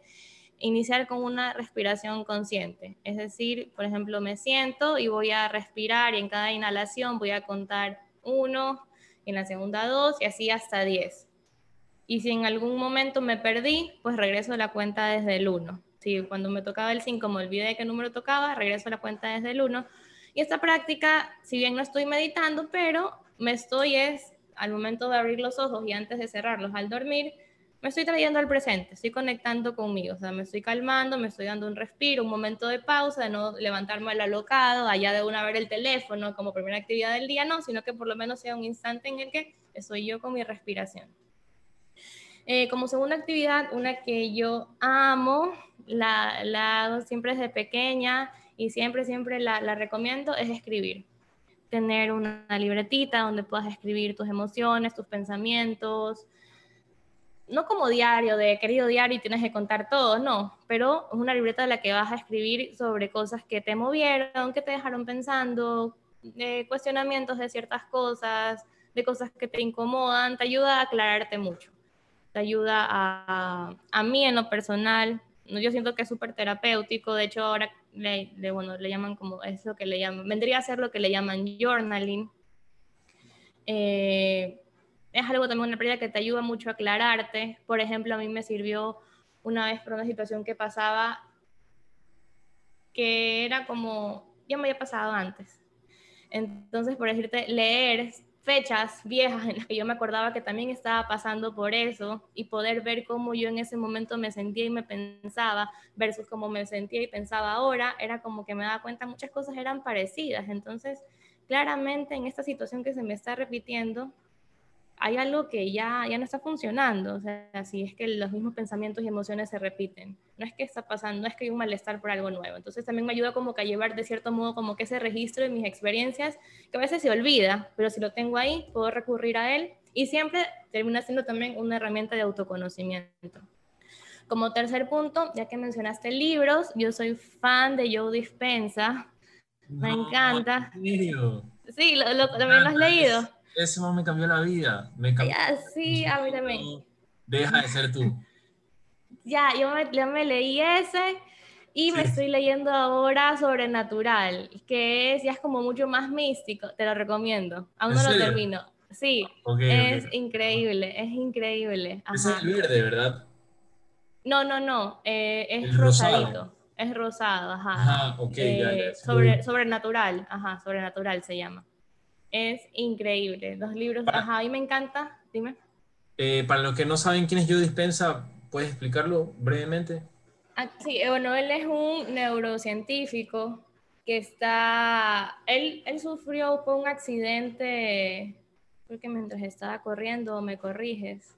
iniciar con una respiración consciente. Es decir, por ejemplo, me siento y voy a respirar y en cada inhalación voy a contar uno, en la segunda dos y así hasta diez. Y si en algún momento me perdí, pues regreso a la cuenta desde el uno. Si cuando me tocaba el 5 me olvidé de qué número tocaba, regreso a la cuenta desde el 1. Y esta práctica, si bien no estoy meditando, pero me estoy es al momento de abrir los ojos y antes de cerrarlos al dormir, me estoy trayendo al presente, estoy conectando conmigo, o sea, me estoy calmando, me estoy dando un respiro, un momento de pausa, de no levantarme al alocado, allá de una ver el teléfono como primera actividad del día, no, sino que por lo menos sea un instante en el que estoy yo con mi respiración. Eh, como segunda actividad, una que yo amo, la, la hago siempre desde pequeña y siempre, siempre la, la recomiendo, es escribir tener una libretita donde puedas escribir tus emociones, tus pensamientos, no como diario, de querido diario y tienes que contar todo, no, pero es una libreta de la que vas a escribir sobre cosas que te movieron, que te dejaron pensando, de cuestionamientos de ciertas cosas, de cosas que te incomodan, te ayuda a aclararte mucho, te ayuda a, a mí en lo personal, yo siento que es súper terapéutico, de hecho ahora le, bueno, le llaman como, es lo que le llaman, vendría a ser lo que le llaman journaling. Eh, es algo también una práctica que te ayuda mucho a aclararte. Por ejemplo, a mí me sirvió una vez por una situación que pasaba que era como, ya me había pasado antes. Entonces, por decirte, leer fechas viejas en las que yo me acordaba que también estaba pasando por eso y poder ver cómo yo en ese momento me sentía y me pensaba versus cómo me sentía y pensaba ahora, era como que me daba cuenta muchas cosas eran parecidas. Entonces, claramente en esta situación que se me está repitiendo, hay algo que ya, ya no está funcionando. O sea, si es que los mismos pensamientos y emociones se repiten. No es que está pasando, no es que hay un malestar por algo nuevo. Entonces también me ayuda como que a llevar de cierto modo como que ese registro de mis experiencias, que a veces se olvida, pero si lo tengo ahí, puedo recurrir a él. Y siempre termina siendo también una herramienta de autoconocimiento. Como tercer punto, ya que mencionaste libros, yo soy fan de Joe Dispensa. Me encanta. Sí, lo, lo, también lo has leído ese me cambió la vida. Me cambió. Ya, sí, a mí también. Deja de ser tú. Ya, yo me, me leí ese y me estoy leyendo ahora Sobrenatural, que es ya es como mucho más místico, te lo recomiendo. Aún no lo termino. Sí, es increíble, es increíble. Es el verde, ¿verdad? No, no, no, eh, es rosadito. Es rosado, ajá. Ajá, ok, eh, Sobre, sobrenatural, ajá, sobrenatural se llama es increíble. Los libros, ajá, a mí me encanta, dime. Eh, para los que no saben quién es Joe Dispensa, ¿puedes explicarlo brevemente? Ah, sí, eh, bueno, él es un neurocientífico que está, él, él sufrió un accidente, creo que mientras estaba corriendo, me corriges.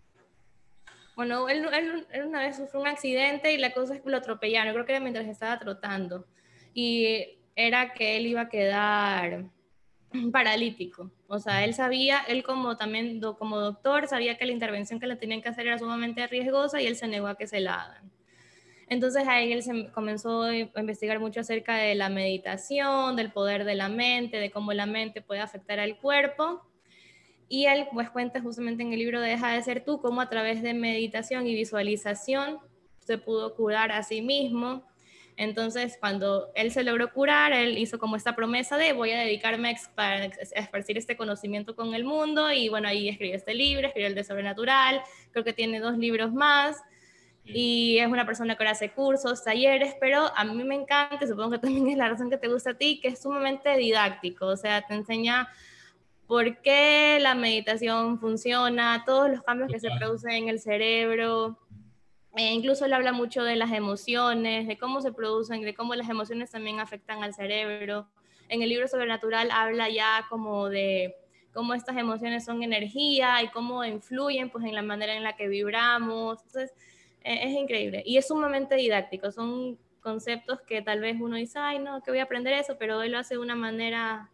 Bueno, él, él, él, una vez sufrió un accidente y la cosa es que lo atropellaron, creo que era mientras estaba trotando. Y era que él iba a quedar paralítico. O sea, él sabía, él como también como doctor, sabía que la intervención que le tenían que hacer era sumamente riesgosa y él se negó a que se la hagan. Entonces ahí él comenzó a investigar mucho acerca de la meditación, del poder de la mente, de cómo la mente puede afectar al cuerpo. Y él pues cuenta justamente en el libro Deja de ser tú, cómo a través de meditación y visualización se pudo curar a sí mismo Entonces, cuando él se logró curar, él hizo como esta promesa de voy a dedicarme a, esparcir este conocimiento con el mundo y bueno, ahí escribió este libro, escribió el de Sobrenatural, creo que tiene dos libros más y es una persona que ahora hace cursos, talleres, pero a mí me encanta, supongo que también es la razón que te gusta a ti, que es sumamente didáctico, o sea, te enseña por qué la meditación funciona, todos los cambios que se producen en el cerebro, eh, incluso él habla mucho de las emociones, de cómo se producen, de cómo las emociones también afectan al cerebro. En el libro Sobrenatural habla ya como de cómo estas emociones son energía y cómo influyen pues en la manera en la que vibramos. Entonces, e, es increíble y es sumamente didáctico. Son conceptos que tal vez uno dice, ay, no, que voy a aprender eso, pero él lo hace de una manera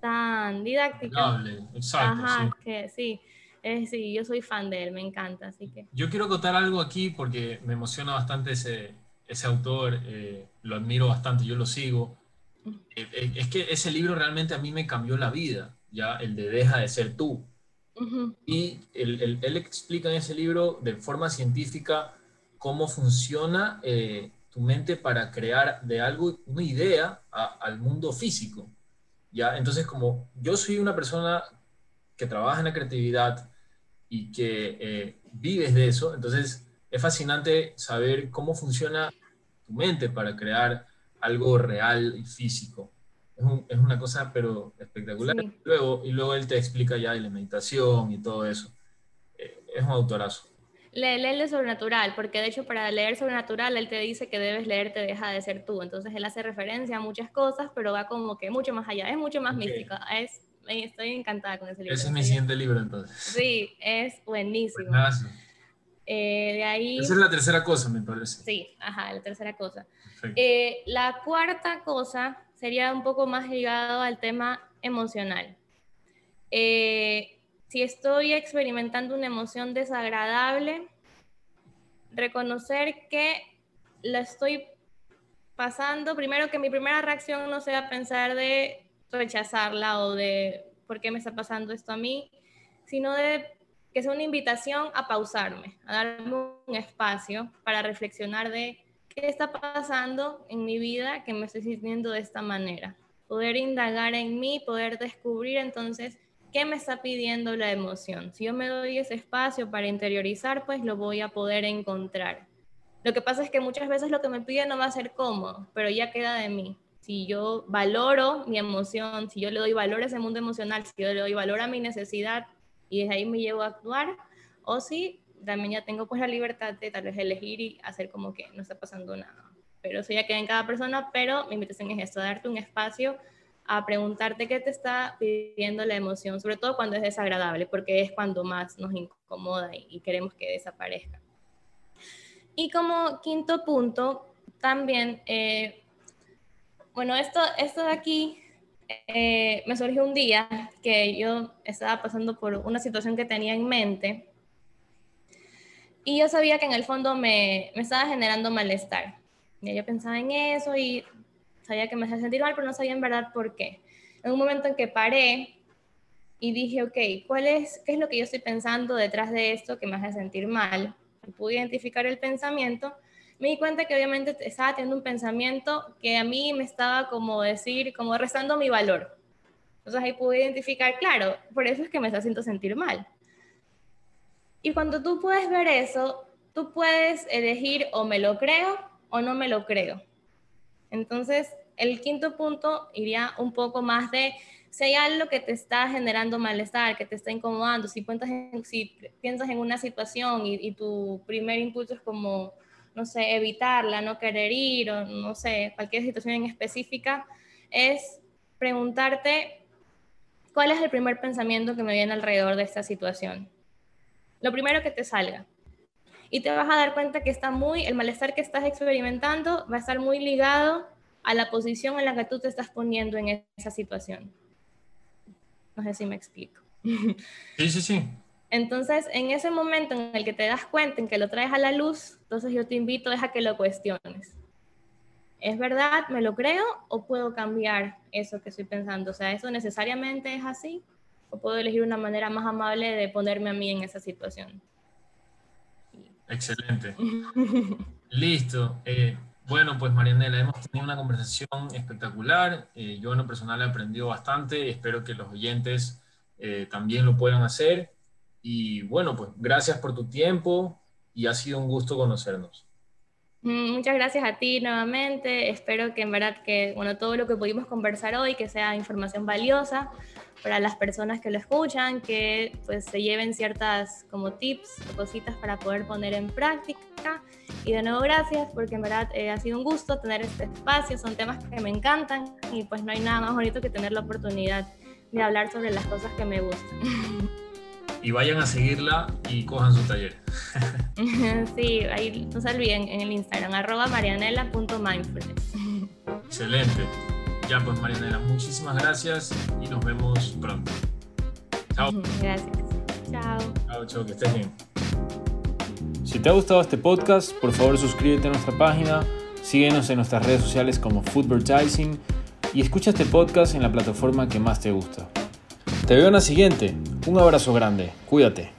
tan didáctica. Exacto, Ajá, que sí. Eh, sí, yo soy fan de él, me encanta, así que... Yo quiero contar algo aquí porque me emociona bastante ese, ese autor, eh, lo admiro bastante, yo lo sigo. Eh, es que ese libro realmente a mí me cambió la vida, ya el de Deja de ser tú. Y él, él, explica en ese libro de forma científica cómo funciona tu mente para crear de algo una idea al mundo físico. ¿ya? Entonces, como yo soy una persona que trabaja en la creatividad y que eh, vives de eso, entonces es fascinante saber cómo funciona tu mente para crear algo real y físico. Es, una cosa, pero espectacular. Luego, y luego él te explica ya de la meditación y todo eso. Eh, es un autorazo. Lee, lee de sobrenatural, porque de hecho para leer sobrenatural él te dice que debes leer Te deja de ser tú. Entonces él hace referencia a muchas cosas, pero va como que mucho más allá, es mucho más místico. Es estoy encantada con ese libro. Ese es mi siguiente libro entonces. Sí, es buenísimo. Eh, de ahí... Esa es la tercera cosa, me parece. Sí, ajá, la tercera cosa. Eh, la cuarta cosa sería un poco más ligado al tema emocional. Eh, si estoy experimentando una emoción desagradable, reconocer que la estoy pasando, primero que mi primera reacción no sea pensar de rechazarla o de por qué me está pasando esto a mí, sino de que sea una invitación a pausarme, a darme un espacio para reflexionar de qué está pasando en mi vida que me estoy sintiendo de esta manera. Poder indagar en mí, poder descubrir entonces qué me está pidiendo la emoción. Si yo me doy ese espacio para interiorizar, pues lo voy a poder encontrar. Lo que pasa es que muchas veces lo que me pide no va a ser cómodo, pero ya queda de mí si yo valoro mi emoción, si yo le doy valor a ese mundo emocional, si yo le doy valor a mi necesidad y desde ahí me llevo a actuar, o si también ya tengo pues la libertad de tal vez elegir y hacer como que no está pasando nada. Pero eso ya queda en cada persona, pero mi invitación es esto, darte un espacio a preguntarte qué te está pidiendo la emoción, sobre todo cuando es desagradable, porque es cuando más nos incomoda y, queremos que desaparezca. Y como quinto punto, también eh, bueno, esto, esto de aquí eh, me surgió un día que yo estaba pasando por una situación que tenía en mente y yo sabía que en el fondo me, me estaba generando malestar. Y yo pensaba en eso y sabía que me hacía sentir mal, pero no sabía en verdad por qué. En un momento en que paré y dije, ok, ¿cuál es, ¿qué es lo que yo estoy pensando detrás de esto que me hace sentir mal? Pude identificar el pensamiento me di cuenta que obviamente estaba teniendo un pensamiento que a mí me estaba como decir, como restando mi valor. Entonces ahí pude identificar, claro, por eso es que me está haciendo sentir mal. Y cuando tú puedes ver eso, tú puedes elegir o me lo creo o no me lo creo. Entonces, el quinto punto iría un poco más de si hay algo que te está generando malestar, que te está incomodando, si, si piensas en una situación y, y tu primer impulso es como no sé, evitarla, no querer ir o no sé, cualquier situación en específica, es preguntarte cuál es el primer pensamiento que me viene alrededor de esta situación. Lo primero que te salga. Y te vas a dar cuenta que está muy, el malestar que estás experimentando va a estar muy ligado a la posición en la que tú te estás poniendo en esa situación. No sé si me explico. Sí, sí, sí. Entonces, en ese momento en el que te das cuenta, en que lo traes a la luz, entonces yo te invito a que lo cuestiones. ¿Es verdad? ¿Me lo creo? ¿O puedo cambiar eso que estoy pensando? O sea, ¿eso necesariamente es así? ¿O puedo elegir una manera más amable de ponerme a mí en esa situación? Excelente. Listo. Eh, Bueno, pues Marianela, hemos tenido una conversación espectacular. Eh, yo en lo personal he aprendido bastante. Espero que los oyentes eh, también lo puedan hacer. Y bueno, pues gracias por tu tiempo y ha sido un gusto conocernos. Mm, muchas gracias a ti nuevamente. Espero que en verdad que bueno, todo lo que pudimos conversar hoy que sea información valiosa para las personas que lo escuchan, que pues se lleven ciertas como tips o cositas para poder poner en práctica. Y de nuevo gracias porque en verdad eh, ha sido un gusto tener este espacio, son temas que me encantan y pues no hay nada más bonito que tener la oportunidad de hablar sobre las cosas que me gustan. Y vayan a seguirla y cojan su taller. sí, ahí no se olviden en el Instagram, arroba marianela.mindfulness. Excelente. Ya pues Marianela, muchísimas gracias y nos vemos pronto. Chao. Gracias. Chao. Chao, chao, que estés bien. Si te ha gustado este podcast, por favor suscríbete a nuestra página, síguenos en nuestras redes sociales como Foodvertising y escucha este podcast en la plataforma que más te gusta. Te veo en la siguiente. Un abrazo grande. Cuídate.